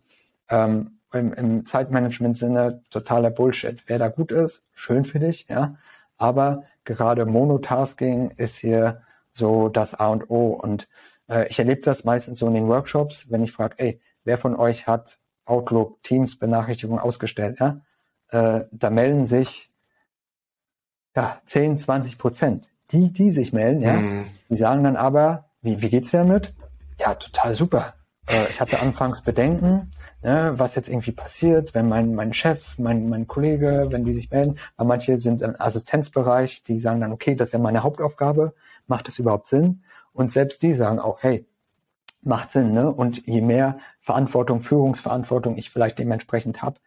ähm, im, im Zeitmanagement-Sinne totaler Bullshit. Wer da gut ist, schön für dich, ja. Aber gerade Monotasking ist hier so das A und O. Und äh, ich erlebe das meistens so in den Workshops, wenn ich frage, ey, wer von euch hat Outlook Teams Benachrichtigungen ausgestellt, ja? Äh, da melden sich ja 10, 20 Prozent. Die, die sich melden, ja, mhm. die sagen dann aber, wie, wie geht's dir damit? Ja, total super. Äh, ich hatte anfangs Bedenken, ne, was jetzt irgendwie passiert, wenn mein, mein Chef, mein, mein Kollege, wenn die sich melden, weil manche sind im Assistenzbereich, die sagen dann, okay, das ist ja meine Hauptaufgabe, macht das überhaupt Sinn? Und selbst die sagen auch, hey, macht Sinn, ne? Und je mehr Verantwortung, Führungsverantwortung ich vielleicht dementsprechend habe,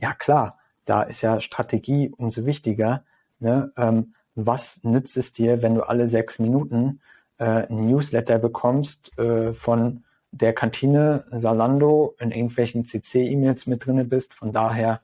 ja klar, da ist ja Strategie umso wichtiger. Ne? Ähm, was nützt es dir, wenn du alle sechs Minuten äh, ein Newsletter bekommst äh, von der Kantine Salando in irgendwelchen CC-E-Mails mit drinne bist. Von daher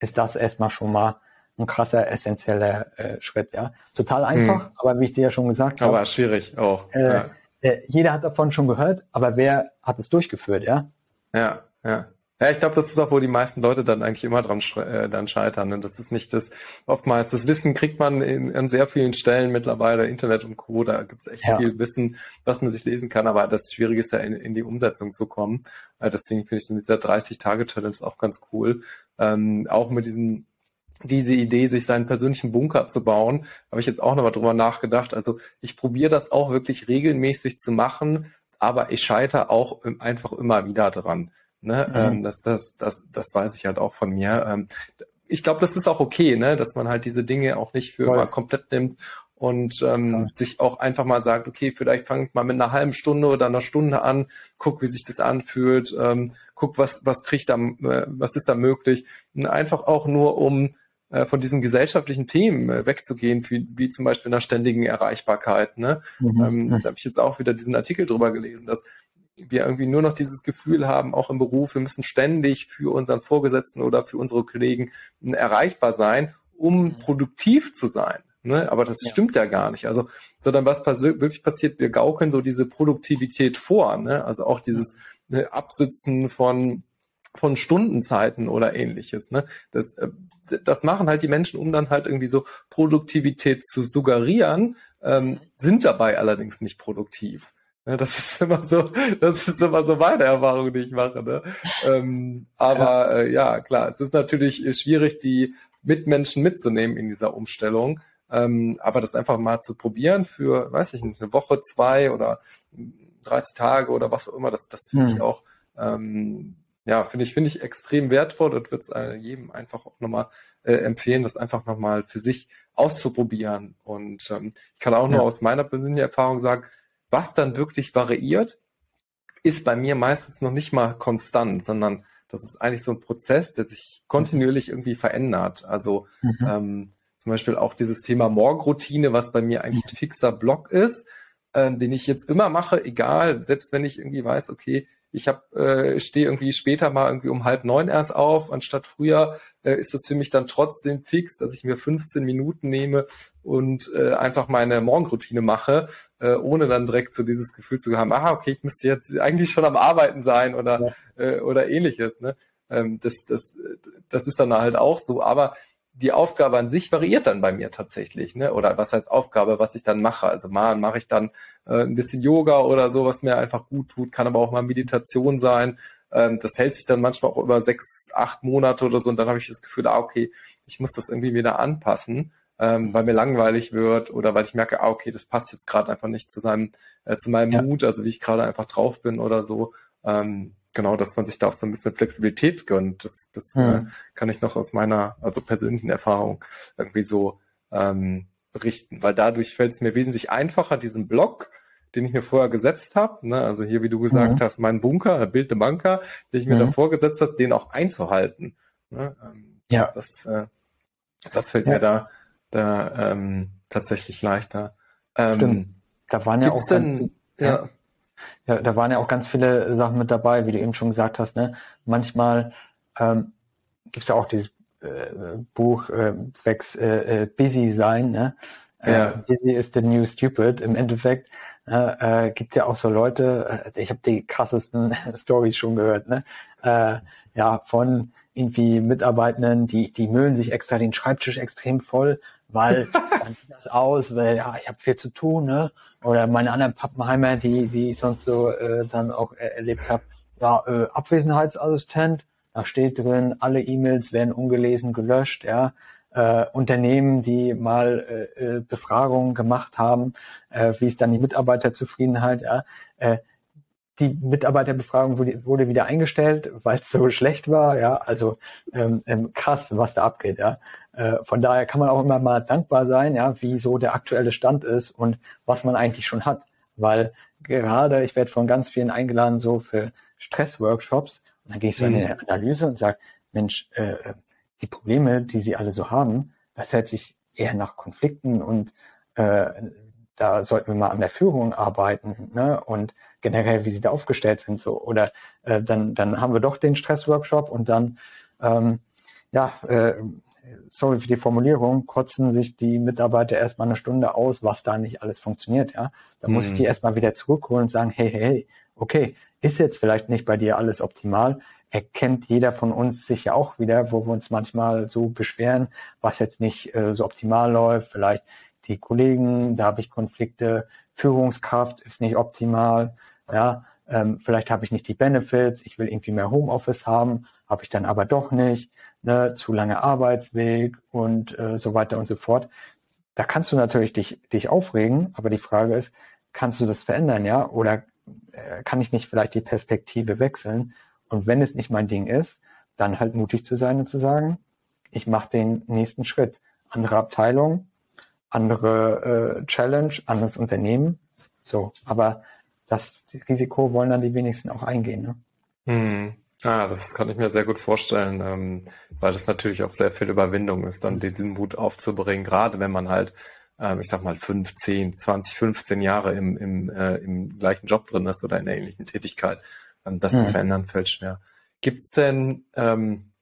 ist das erstmal schon mal ein krasser, essentieller äh, Schritt, ja. Total einfach, hm. aber wie ich dir ja schon gesagt habe. Aber schwierig auch. Äh, ja. äh, jeder hat davon schon gehört, aber wer hat es durchgeführt, ja? Ja, ja. Ja, ich glaube, das ist auch, wo die meisten Leute dann eigentlich immer dran äh, dann scheitern. Und das ist nicht das, oftmals das Wissen kriegt man in, an sehr vielen Stellen mittlerweile, Internet und Co., da gibt es echt ja. viel Wissen, was man sich lesen kann, aber das Schwierige ist ja in, in die Umsetzung zu kommen. Äh, deswegen finde ich mit dieser 30-Tage-Challenge auch ganz cool. Ähm, auch mit diesem diese Idee, sich seinen persönlichen Bunker zu bauen, habe ich jetzt auch nochmal drüber nachgedacht. Also ich probiere das auch wirklich regelmäßig zu machen, aber ich scheitere auch einfach immer wieder dran. Ne? Mhm. Ähm, das, das, das, das weiß ich halt auch von mir. Ähm, ich glaube, das ist auch okay, ne? dass man halt diese Dinge auch nicht für mal komplett nimmt und ähm, sich auch einfach mal sagt, okay, vielleicht fangt mal mit einer halben Stunde oder einer Stunde an, guck, wie sich das anfühlt, ähm, guck, was was kriegt da, äh, was ist da möglich, und einfach auch nur um äh, von diesen gesellschaftlichen Themen äh, wegzugehen, wie, wie zum Beispiel einer ständigen Erreichbarkeit. Ne? Mhm. Ähm, da habe ich jetzt auch wieder diesen Artikel drüber gelesen, dass wir irgendwie nur noch dieses Gefühl haben, auch im Beruf, wir müssen ständig für unseren Vorgesetzten oder für unsere Kollegen erreichbar sein, um mhm. produktiv zu sein. Ne? Aber das ja. stimmt ja gar nicht. Also, sondern was passi wirklich passiert, wir gaukeln so diese Produktivität vor. Ne? Also auch dieses ne, Absitzen von von Stundenzeiten oder ähnliches. Ne? Das, äh, das machen halt die Menschen, um dann halt irgendwie so Produktivität zu suggerieren, ähm, sind dabei allerdings nicht produktiv. Ja, das ist immer so, das ist immer so meine Erfahrung, die ich mache. Ne? Ähm, aber ja. Äh, ja, klar, es ist natürlich schwierig, die Mitmenschen mitzunehmen in dieser Umstellung. Ähm, aber das einfach mal zu probieren für, weiß ich nicht, eine Woche, zwei oder 30 Tage oder was auch immer, das, das finde hm. ich auch, ähm, ja, finde ich, finde ich extrem wertvoll und würde es äh, jedem einfach auch nochmal äh, empfehlen, das einfach nochmal für sich auszuprobieren. Und ähm, ich kann auch nur aus meiner persönlichen Erfahrung sagen, was dann wirklich variiert, ist bei mir meistens noch nicht mal konstant, sondern das ist eigentlich so ein Prozess, der sich kontinuierlich irgendwie verändert. Also mhm. ähm, zum Beispiel auch dieses Thema Morgenroutine, was bei mir eigentlich ein fixer Block ist, ähm, den ich jetzt immer mache, egal, selbst wenn ich irgendwie weiß, okay, ich habe äh, stehe irgendwie später mal irgendwie um halb neun erst auf, anstatt früher, äh, ist das für mich dann trotzdem fix, dass ich mir 15 Minuten nehme und äh, einfach meine Morgenroutine mache, äh, ohne dann direkt so dieses Gefühl zu haben, aha, okay, ich müsste jetzt eigentlich schon am Arbeiten sein oder ja. äh, oder ähnliches. Ne? Ähm, das, das, das ist dann halt auch so. Aber die Aufgabe an sich variiert dann bei mir tatsächlich, ne? Oder was heißt Aufgabe, was ich dann mache? Also mal mache ich dann äh, ein bisschen Yoga oder so, was mir einfach gut tut, kann aber auch mal Meditation sein. Ähm, das hält sich dann manchmal auch über sechs, acht Monate oder so und dann habe ich das Gefühl, ah, okay, ich muss das irgendwie wieder anpassen, ähm, weil mir langweilig wird oder weil ich merke, ah, okay, das passt jetzt gerade einfach nicht zu seinem, äh, zu meinem ja. Mut, also wie ich gerade einfach drauf bin oder so. Ähm, genau, dass man sich da auch so ein bisschen Flexibilität gönnt. Das, das mhm. äh, kann ich noch aus meiner, also persönlichen Erfahrung irgendwie so ähm, berichten, weil dadurch fällt es mir wesentlich einfacher, diesen Block, den ich mir vorher gesetzt habe, ne, also hier, wie du gesagt mhm. hast, mein Bunker, der Bild de Bunker, den ich mir mhm. davor gesetzt habe, den auch einzuhalten. Ne? Ähm, ja. Das, äh, das fällt ja. mir da, da ähm, tatsächlich leichter. Ähm, Stimmt. Da waren ja auch denn, ja. ja. Ja, da waren ja auch ganz viele Sachen mit dabei, wie du eben schon gesagt hast. Ne? Manchmal ähm, gibt es ja auch dieses äh, Buch äh, zwecks äh, äh, Busy sein. Ne? Äh, ja. Busy is the new stupid. Im Endeffekt äh, äh, gibt ja auch so Leute, äh, ich habe die krassesten Stories schon gehört, ne? äh, ja, von irgendwie Mitarbeitenden, die, die müllen sich extra den Schreibtisch extrem voll, weil dann sieht das aus, weil ja, ich habe viel zu tun, ne? Oder meine anderen Pappenheimer, die, die ich sonst so äh, dann auch äh, erlebt habe, ja, äh, Abwesenheitsassistent, da steht drin, alle E-Mails werden ungelesen gelöscht, ja. Äh, Unternehmen, die mal äh, äh Befragungen gemacht haben, äh, wie ist dann die Mitarbeiterzufriedenheit, ja, äh, die Mitarbeiterbefragung wurde, wurde wieder eingestellt, weil es so schlecht war. Ja, also ähm, ähm, krass, was da abgeht. Ja, äh, von daher kann man auch immer mal dankbar sein, ja, wie so der aktuelle Stand ist und was man eigentlich schon hat. Weil gerade ich werde von ganz vielen eingeladen so für Stressworkshops und dann gehe ich so mhm. in eine Analyse und sage, Mensch, äh, die Probleme, die sie alle so haben, das hört sich eher nach Konflikten und äh, da sollten wir mal an der Führung arbeiten ne? und generell, wie sie da aufgestellt sind. So. Oder äh, dann, dann haben wir doch den Stressworkshop und dann, ähm, ja, äh, sorry für die Formulierung, kotzen sich die Mitarbeiter erstmal eine Stunde aus, was da nicht alles funktioniert. Ja, Da muss ich mhm. die erstmal wieder zurückholen und sagen, hey, hey, hey, okay, ist jetzt vielleicht nicht bei dir alles optimal. Erkennt jeder von uns sich ja auch wieder, wo wir uns manchmal so beschweren, was jetzt nicht äh, so optimal läuft. Vielleicht die Kollegen, da habe ich Konflikte, Führungskraft ist nicht optimal, ja, ähm, vielleicht habe ich nicht die Benefits, ich will irgendwie mehr Homeoffice haben, habe ich dann aber doch nicht, ne, zu lange Arbeitsweg und äh, so weiter und so fort. Da kannst du natürlich dich, dich aufregen, aber die Frage ist, kannst du das verändern, ja? Oder äh, kann ich nicht vielleicht die Perspektive wechseln? Und wenn es nicht mein Ding ist, dann halt mutig zu sein und zu sagen, ich mache den nächsten Schritt. Andere Abteilung, andere äh, Challenge, anderes Unternehmen. So, aber das Risiko wollen dann die wenigsten auch eingehen. Ne? Hm. Ah, das kann ich mir sehr gut vorstellen, ähm, weil das natürlich auch sehr viel Überwindung ist, dann diesen Mut aufzubringen, gerade wenn man halt, ähm, ich sag mal, 15, 20, 15 Jahre im, im, äh, im gleichen Job drin ist oder in einer ähnlichen Tätigkeit. Ähm, das mhm. zu verändern fällt schwer. Gibt's denn ähm,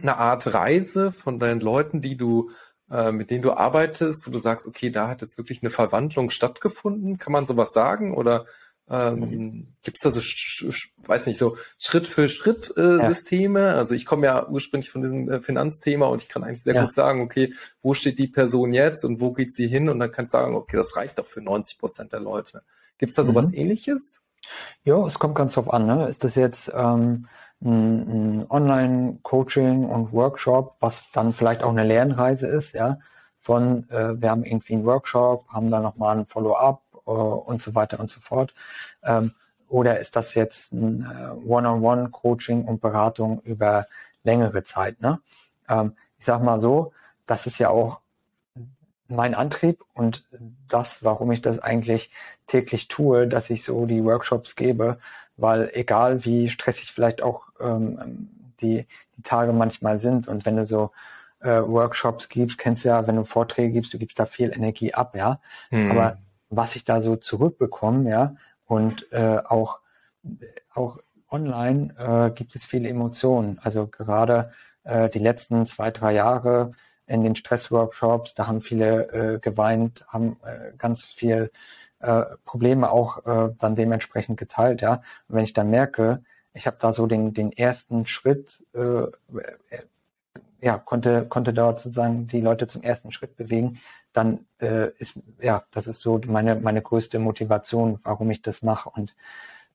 eine Art Reise von deinen Leuten, die du äh, mit denen du arbeitest, wo du sagst, okay, da hat jetzt wirklich eine Verwandlung stattgefunden? Kann man sowas sagen? Oder ähm, mhm. Gibt es da so, weiß nicht, so Schritt für Schritt äh, ja. Systeme? Also ich komme ja ursprünglich von diesem äh, Finanzthema und ich kann eigentlich sehr ja. gut sagen, okay, wo steht die Person jetzt und wo geht sie hin? Und dann kann ich sagen, okay, das reicht doch für 90 Prozent der Leute. Gibt es da sowas mhm. ähnliches? Ja, es kommt ganz drauf an. Ne? Ist das jetzt ähm, ein, ein Online-Coaching und Workshop, was dann vielleicht auch eine Lernreise ist, ja? Von, äh, wir haben irgendwie einen Workshop, haben dann nochmal ein Follow-up und so weiter und so fort. Ähm, oder ist das jetzt ein äh, One-on-One-Coaching und Beratung über längere Zeit? Ne? Ähm, ich sag mal so, das ist ja auch mein Antrieb und das, warum ich das eigentlich täglich tue, dass ich so die Workshops gebe, weil egal wie stressig vielleicht auch ähm, die, die Tage manchmal sind und wenn du so äh, Workshops gibst, kennst du ja, wenn du Vorträge gibst, du gibst da viel Energie ab, ja. Mhm. Aber was ich da so zurückbekomme, ja, und äh, auch, auch online äh, gibt es viele Emotionen. Also gerade äh, die letzten zwei, drei Jahre in den Stressworkshops, da haben viele äh, geweint, haben äh, ganz viel äh, Probleme auch äh, dann dementsprechend geteilt, ja. Und wenn ich dann merke, ich habe da so den, den ersten Schritt, äh, ja, konnte, konnte dort sozusagen die Leute zum ersten Schritt bewegen, dann äh, ist, ja, das ist so meine, meine größte Motivation, warum ich das mache. Und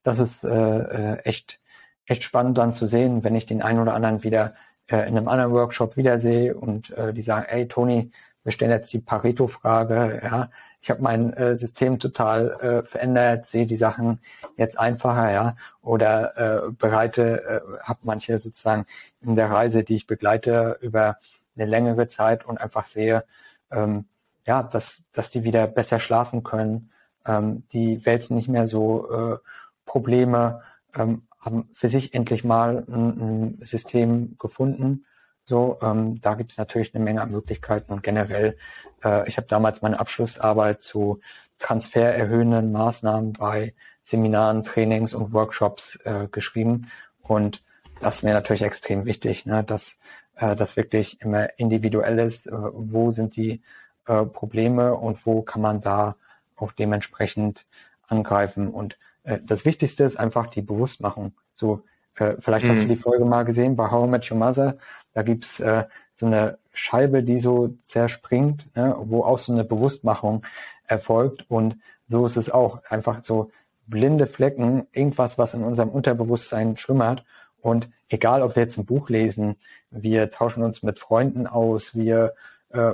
das ist äh, äh, echt, echt spannend dann zu sehen, wenn ich den einen oder anderen wieder äh, in einem anderen Workshop wiedersehe und äh, die sagen, ey Toni, wir stellen jetzt die Pareto-Frage, ja, ich habe mein äh, System total äh, verändert, sehe die Sachen jetzt einfacher, ja, oder äh, bereite, äh, habe manche sozusagen in der Reise, die ich begleite, über eine längere Zeit und einfach sehe, ähm, ja, dass, dass die wieder besser schlafen können, ähm, die wälzen nicht mehr so äh, Probleme, ähm, haben für sich endlich mal ein, ein System gefunden, so, ähm, da gibt es natürlich eine Menge an Möglichkeiten und generell, äh, ich habe damals meine Abschlussarbeit zu transfererhöhenden Maßnahmen bei Seminaren, Trainings und Workshops äh, geschrieben und das ist mir natürlich extrem wichtig, ne, dass äh, das wirklich immer individuell ist, äh, wo sind die äh, Probleme und wo kann man da auch dementsprechend angreifen und äh, das Wichtigste ist einfach die Bewusstmachung. So, äh, vielleicht mhm. hast du mhm. die Folge mal gesehen bei How I Met Your Mother. Da gibt's äh, so eine Scheibe, die so zerspringt, ne, wo auch so eine Bewusstmachung erfolgt. Und so ist es auch. Einfach so blinde Flecken, irgendwas, was in unserem Unterbewusstsein schlummert. Und egal, ob wir jetzt ein Buch lesen, wir tauschen uns mit Freunden aus, wir äh,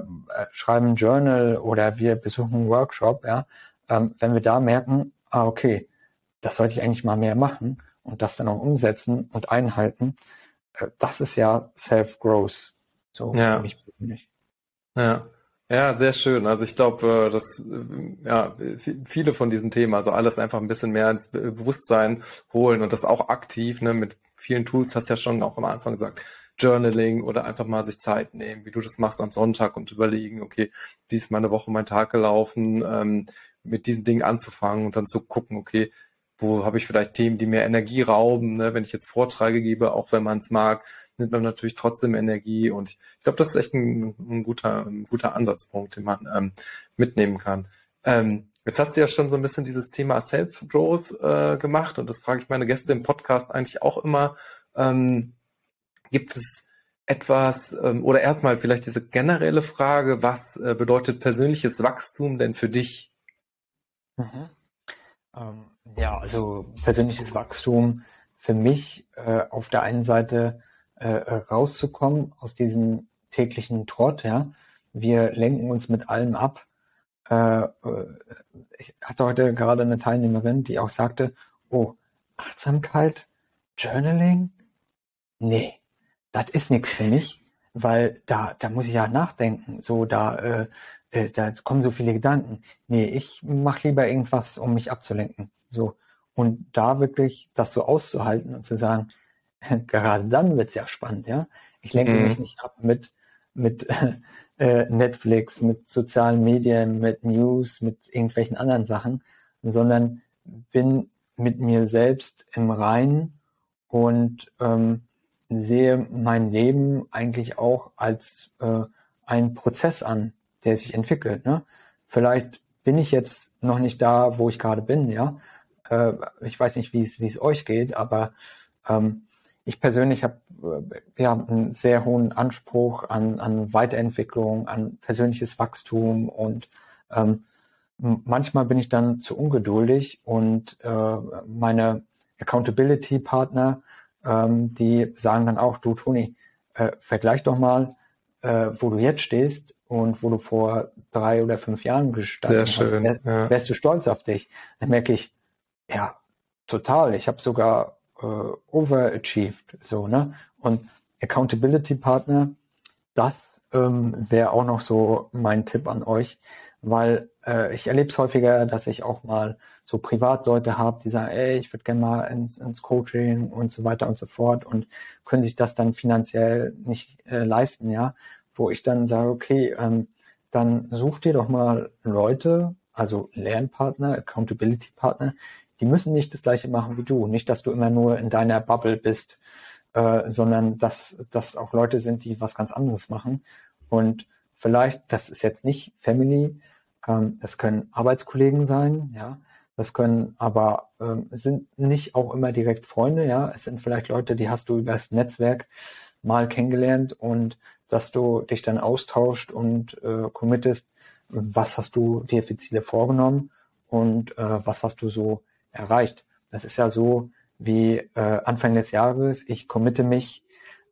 schreiben ein Journal oder wir besuchen einen Workshop, ja, ähm, wenn wir da merken, ah, okay, das sollte ich eigentlich mal mehr machen und das dann auch umsetzen und einhalten, das ist ja Self-Growth. So ja. für mich persönlich. Ja. Ja, sehr schön. Also ich glaube, äh, dass äh, ja viele von diesen Themen, also alles einfach ein bisschen mehr ins Bewusstsein holen und das auch aktiv, ne, mit vielen Tools, hast du ja schon auch am Anfang gesagt, Journaling oder einfach mal sich Zeit nehmen, wie du das machst am Sonntag und überlegen, okay, wie ist meine Woche, mein Tag gelaufen, ähm, mit diesen Dingen anzufangen und dann zu gucken, okay, wo habe ich vielleicht Themen, die mir Energie rauben, ne? wenn ich jetzt Vorträge gebe, auch wenn man es mag, nimmt man natürlich trotzdem Energie und ich glaube, das ist echt ein, ein, guter, ein guter Ansatzpunkt, den man ähm, mitnehmen kann. Ähm, jetzt hast du ja schon so ein bisschen dieses Thema Self-Growth äh, gemacht und das frage ich meine Gäste im Podcast eigentlich auch immer. Ähm, gibt es etwas ähm, oder erstmal vielleicht diese generelle Frage, was äh, bedeutet persönliches Wachstum denn für dich? Mhm. Ähm, ja, also persönliches Wachstum für mich äh, auf der einen Seite äh, rauszukommen aus diesem täglichen Trott, ja. Wir lenken uns mit allem ab. Äh, äh, ich hatte heute gerade eine Teilnehmerin, die auch sagte, oh, Achtsamkeit, Journaling? Nee, das ist nichts für mich, weil da, da muss ich ja nachdenken. So, da, äh, äh, da kommen so viele Gedanken. Nee, ich mache lieber irgendwas, um mich abzulenken. So. Und da wirklich das so auszuhalten und zu sagen, gerade dann wird's ja spannend, ja. Ich lenke mhm. mich nicht ab mit, mit äh, Netflix, mit sozialen Medien, mit News, mit irgendwelchen anderen Sachen, sondern bin mit mir selbst im Reinen und ähm, sehe mein Leben eigentlich auch als äh, einen Prozess an, der sich entwickelt. Ne? Vielleicht bin ich jetzt noch nicht da, wo ich gerade bin, ja. Äh, ich weiß nicht, wie es euch geht, aber ähm, ich persönlich habe äh, ja einen sehr hohen Anspruch an, an Weiterentwicklung, an persönliches Wachstum und ähm, manchmal bin ich dann zu ungeduldig und äh, meine Accountability-Partner, ähm, die sagen dann auch, du Toni, äh, vergleich doch mal, äh, wo du jetzt stehst und wo du vor drei oder fünf Jahren gestanden Sehr schön, hast. Wär. Wärst du stolz auf dich? Dann merke ich, ja, total. Ich habe sogar äh, overachieved, so ne? Und Accountability Partner, das ähm, wäre auch noch so mein Tipp an euch, weil äh, ich erlebe es häufiger, dass ich auch mal so Privatleute habe, die sagen, ey, ich würde gerne mal ins, ins Coaching und so weiter und so fort und können sich das dann finanziell nicht äh, leisten, ja, wo ich dann sage, okay, ähm, dann such dir doch mal Leute, also Lernpartner, Accountability Partner, die müssen nicht das gleiche machen wie du. Nicht, dass du immer nur in deiner Bubble bist, äh, sondern dass das auch Leute sind, die was ganz anderes machen. Und vielleicht, das ist jetzt nicht Family, ähm, das können Arbeitskollegen sein, ja. Das können aber ähm, sind nicht auch immer direkt Freunde, ja. Es sind vielleicht Leute, die hast du über das Netzwerk mal kennengelernt und dass du dich dann austauscht und äh, committest, was hast du dir für Ziele vorgenommen und äh, was hast du so erreicht. Das ist ja so wie äh, Anfang des Jahres, ich committe mich,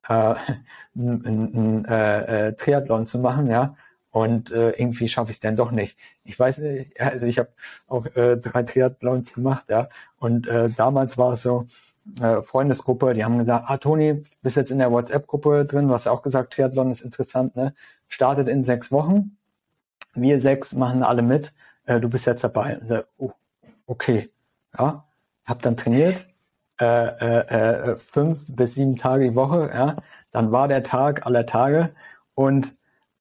äh, ein, äh, äh, Triathlon zu machen, ja, und äh, irgendwie schaffe ich es dann doch nicht. Ich weiß nicht, also ich habe auch äh, drei Triathlons gemacht, ja, und äh, damals war es so, äh, Freundesgruppe, die haben gesagt, ah Toni, bist jetzt in der WhatsApp-Gruppe drin, du hast ja auch gesagt, Triathlon ist interessant, ne? Startet in sechs Wochen. Wir sechs machen alle mit, äh, du bist jetzt dabei. So, oh, okay, ja, habe dann trainiert, äh, äh, äh, fünf bis sieben Tage die Woche, ja, dann war der Tag aller Tage und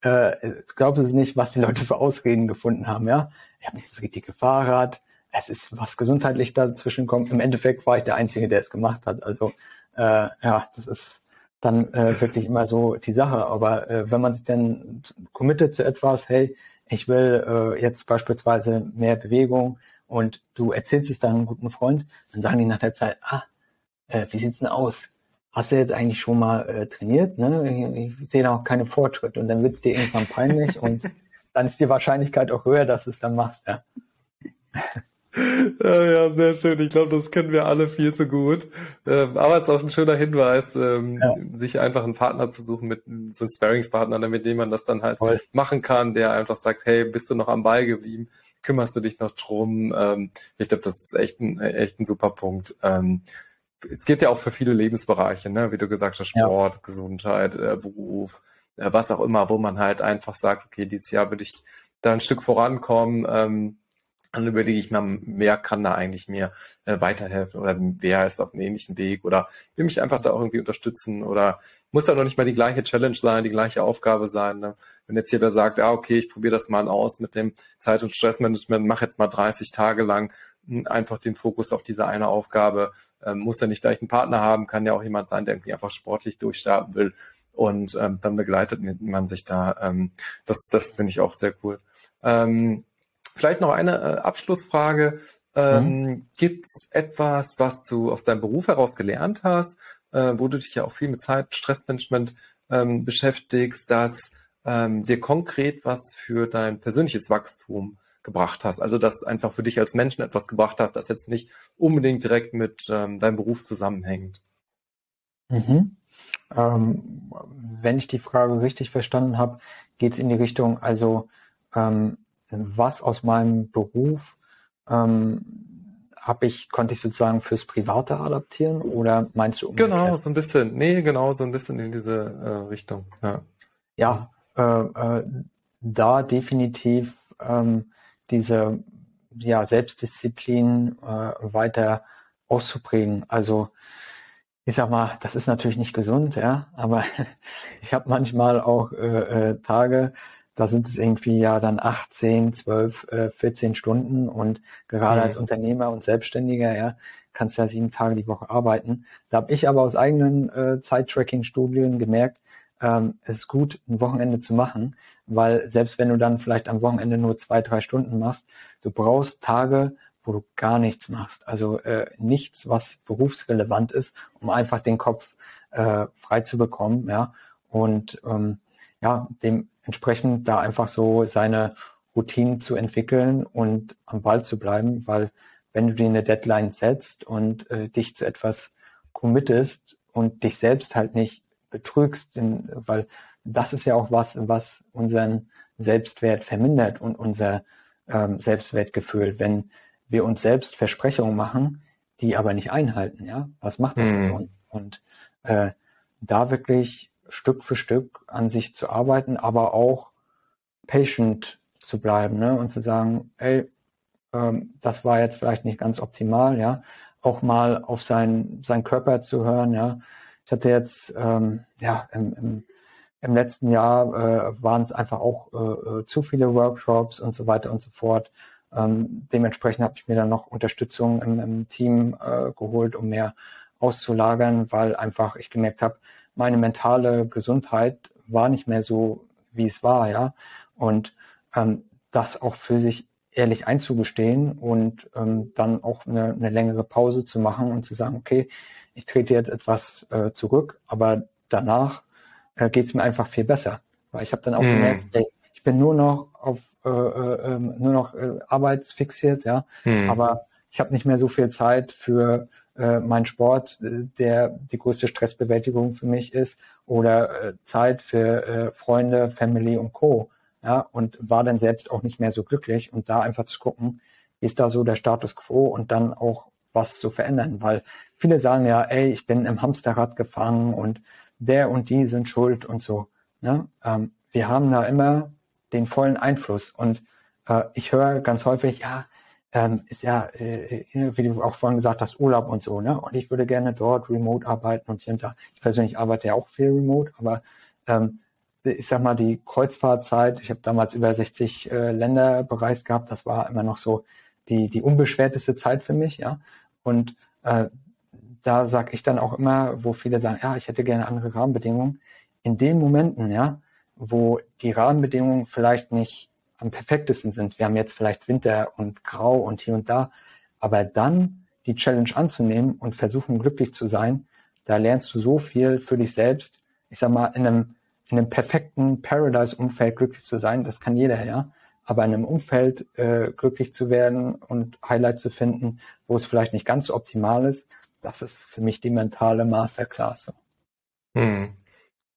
äh, glaubst es nicht, was die Leute für Ausreden gefunden haben, ja. Ich habe das richtige Fahrrad, es ist was gesundheitlich dazwischen kommt. Im Endeffekt war ich der Einzige, der es gemacht hat. Also äh, ja, das ist dann äh, wirklich immer so die Sache. Aber äh, wenn man sich dann committet zu etwas, hey, ich will äh, jetzt beispielsweise mehr Bewegung, und du erzählst es deinem guten Freund, dann sagen die nach der Zeit, ah, äh, wie sieht's denn aus? Hast du jetzt eigentlich schon mal äh, trainiert? Ne? Ich, ich sehe noch keine Fortschritte und dann wird's dir irgendwann peinlich und dann ist die Wahrscheinlichkeit auch höher, dass du es dann machst, ja. Ja, ja, sehr schön. Ich glaube, das kennen wir alle viel zu gut. Ähm, aber es ist auch ein schöner Hinweis, ähm, ja. sich einfach einen Partner zu suchen mit so einem Sparringspartner, mit dem man das dann halt Voll. machen kann, der einfach sagt, hey, bist du noch am Ball geblieben? kümmerst du dich noch drum? Ähm, ich glaube, das ist echt ein, echt ein super Punkt. Ähm, es geht ja auch für viele Lebensbereiche, ne? wie du gesagt hast, Sport, ja. Gesundheit, äh, Beruf, äh, was auch immer, wo man halt einfach sagt, okay, dieses Jahr würde ich da ein Stück vorankommen. Dann überlege ich mir, wer kann da eigentlich mir äh, weiterhelfen oder wer ist auf einem ähnlichen Weg oder will mich einfach da irgendwie unterstützen oder muss da noch nicht mal die gleiche Challenge sein, die gleiche Aufgabe sein. Ne? Wenn jetzt jeder sagt, ja, okay, ich probiere das mal aus mit dem Zeit- und Stressmanagement, mache jetzt mal 30 Tage lang hm, einfach den Fokus auf diese eine Aufgabe, ähm, muss ja nicht gleich einen Partner haben, kann ja auch jemand sein, der irgendwie einfach sportlich durchstarten will und ähm, dann begleitet man sich da. Ähm, das das finde ich auch sehr cool. Ähm, Vielleicht noch eine äh, Abschlussfrage. Ähm, mhm. Gibt es etwas, was du aus deinem Beruf heraus gelernt hast, äh, wo du dich ja auch viel mit Zeit, Stressmanagement ähm, beschäftigst, das ähm, dir konkret was für dein persönliches Wachstum gebracht hast? Also, dass einfach für dich als Menschen etwas gebracht hast, das jetzt nicht unbedingt direkt mit ähm, deinem Beruf zusammenhängt. Mhm. Ähm, wenn ich die Frage richtig verstanden habe, geht es in die Richtung, also ähm, was aus meinem Beruf ähm, habe ich, konnte ich sozusagen fürs Private adaptieren oder meinst du umgekehrt? Genau, so ein bisschen. Nee, genau, so ein bisschen in diese äh, Richtung. Ja, ja äh, äh, da definitiv ähm, diese ja, Selbstdisziplin äh, weiter auszuprägen. Also ich sag mal, das ist natürlich nicht gesund, ja, aber ich habe manchmal auch äh, äh, Tage, da sind es irgendwie ja dann 8, 10, 12, äh, 14 Stunden und gerade mhm. als Unternehmer und Selbstständiger, ja, kannst ja sieben Tage die Woche arbeiten. Da habe ich aber aus eigenen äh, Zeit-Tracking-Studien gemerkt, ähm, es ist gut, ein Wochenende zu machen, weil selbst wenn du dann vielleicht am Wochenende nur zwei, drei Stunden machst, du brauchst Tage, wo du gar nichts machst. Also äh, nichts, was berufsrelevant ist, um einfach den Kopf äh, frei zu bekommen, ja. Und ähm, ja, dementsprechend da einfach so seine Routinen zu entwickeln und am Ball zu bleiben, weil wenn du dir eine Deadline setzt und äh, dich zu etwas committest und dich selbst halt nicht betrügst, denn, weil das ist ja auch was, was unseren Selbstwert vermindert und unser ähm, Selbstwertgefühl. Wenn wir uns selbst Versprechungen machen, die aber nicht einhalten, ja, was macht das mhm. mit uns? Und äh, da wirklich Stück für Stück an sich zu arbeiten, aber auch patient zu bleiben, ne? Und zu sagen, ey, ähm, das war jetzt vielleicht nicht ganz optimal, ja, auch mal auf seinen, seinen Körper zu hören, ja. Ich hatte jetzt, ähm, ja, im, im, im letzten Jahr äh, waren es einfach auch äh, äh zu viele Workshops und so weiter und so fort. Ähm, dementsprechend habe ich mir dann noch Unterstützung im, im Team äh, geholt, um mehr auszulagern, weil einfach ich gemerkt habe, meine mentale Gesundheit war nicht mehr so, wie es war, ja. Und ähm, das auch für sich ehrlich einzugestehen und ähm, dann auch eine, eine längere Pause zu machen und zu sagen, okay, ich trete jetzt etwas äh, zurück, aber danach äh, geht es mir einfach viel besser. Weil ich habe dann auch mm. gemerkt, ey, ich bin nur noch auf äh, äh, ähm, nur noch äh, arbeitsfixiert, ja. Hm. Aber ich habe nicht mehr so viel Zeit für äh, meinen Sport, äh, der die größte Stressbewältigung für mich ist, oder äh, Zeit für äh, Freunde, Family und Co. Ja, und war dann selbst auch nicht mehr so glücklich und da einfach zu gucken, ist da so der Status quo und dann auch was zu verändern, weil viele sagen ja, ey, ich bin im Hamsterrad gefangen und der und die sind schuld und so. Ne? Ähm, wir haben da immer den vollen Einfluss. Und äh, ich höre ganz häufig, ja, ähm, ist ja, äh, wie du auch vorhin gesagt hast, Urlaub und so, ne? Und ich würde gerne dort remote arbeiten und und da. Ich persönlich arbeite ja auch viel remote, aber ähm, ich sag mal, die Kreuzfahrtzeit, ich habe damals über 60 äh, Länder bereist gehabt, das war immer noch so die, die unbeschwerteste Zeit für mich, ja. Und äh, da sage ich dann auch immer, wo viele sagen, ja, ich hätte gerne andere Rahmenbedingungen. In den Momenten, ja, wo die Rahmenbedingungen vielleicht nicht am perfektesten sind. Wir haben jetzt vielleicht Winter und Grau und hier und da, aber dann die Challenge anzunehmen und versuchen glücklich zu sein, da lernst du so viel für dich selbst. Ich sag mal, in einem, in einem perfekten Paradise-Umfeld glücklich zu sein, das kann jeder, ja. Aber in einem Umfeld äh, glücklich zu werden und Highlight zu finden, wo es vielleicht nicht ganz so optimal ist, das ist für mich die mentale Masterclass. Hm.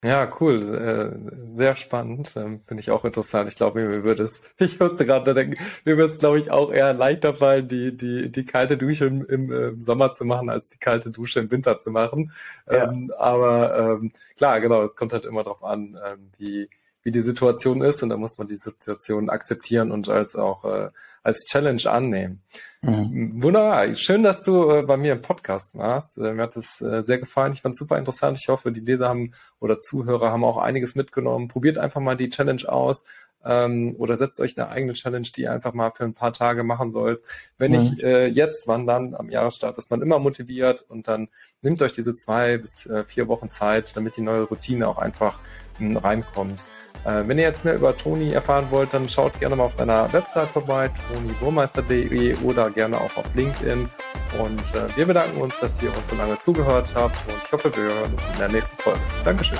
Ja, cool. Äh, sehr spannend. Ähm, Finde ich auch interessant. Ich glaube, mir würde es, ich musste gerade denken, mir würde es, glaube ich, auch eher leichter fallen, die, die, die kalte Dusche im, im, äh, im Sommer zu machen, als die kalte Dusche im Winter zu machen. Ja. Ähm, aber ähm, klar, genau, es kommt halt immer darauf an, ähm, wie, wie die Situation ist und da muss man die Situation akzeptieren und als auch äh, als Challenge annehmen. Mhm. Wunderbar. Schön, dass du äh, bei mir im Podcast warst. Äh, mir hat es äh, sehr gefallen. Ich fand es super interessant. Ich hoffe, die Leser haben oder Zuhörer haben auch einiges mitgenommen. Probiert einfach mal die Challenge aus ähm, oder setzt euch eine eigene Challenge, die ihr einfach mal für ein paar Tage machen sollt. Wenn mhm. ich äh, jetzt wandern am Jahresstart, ist man immer motiviert und dann nehmt euch diese zwei bis äh, vier Wochen Zeit, damit die neue Routine auch einfach mh, reinkommt. Äh, wenn ihr jetzt mehr über Toni erfahren wollt, dann schaut gerne mal auf seiner Website vorbei, toniburmeister.de oder gerne auch auf LinkedIn. Und äh, wir bedanken uns, dass ihr uns so lange zugehört habt und ich hoffe, wir hören uns in der nächsten Folge. Dankeschön.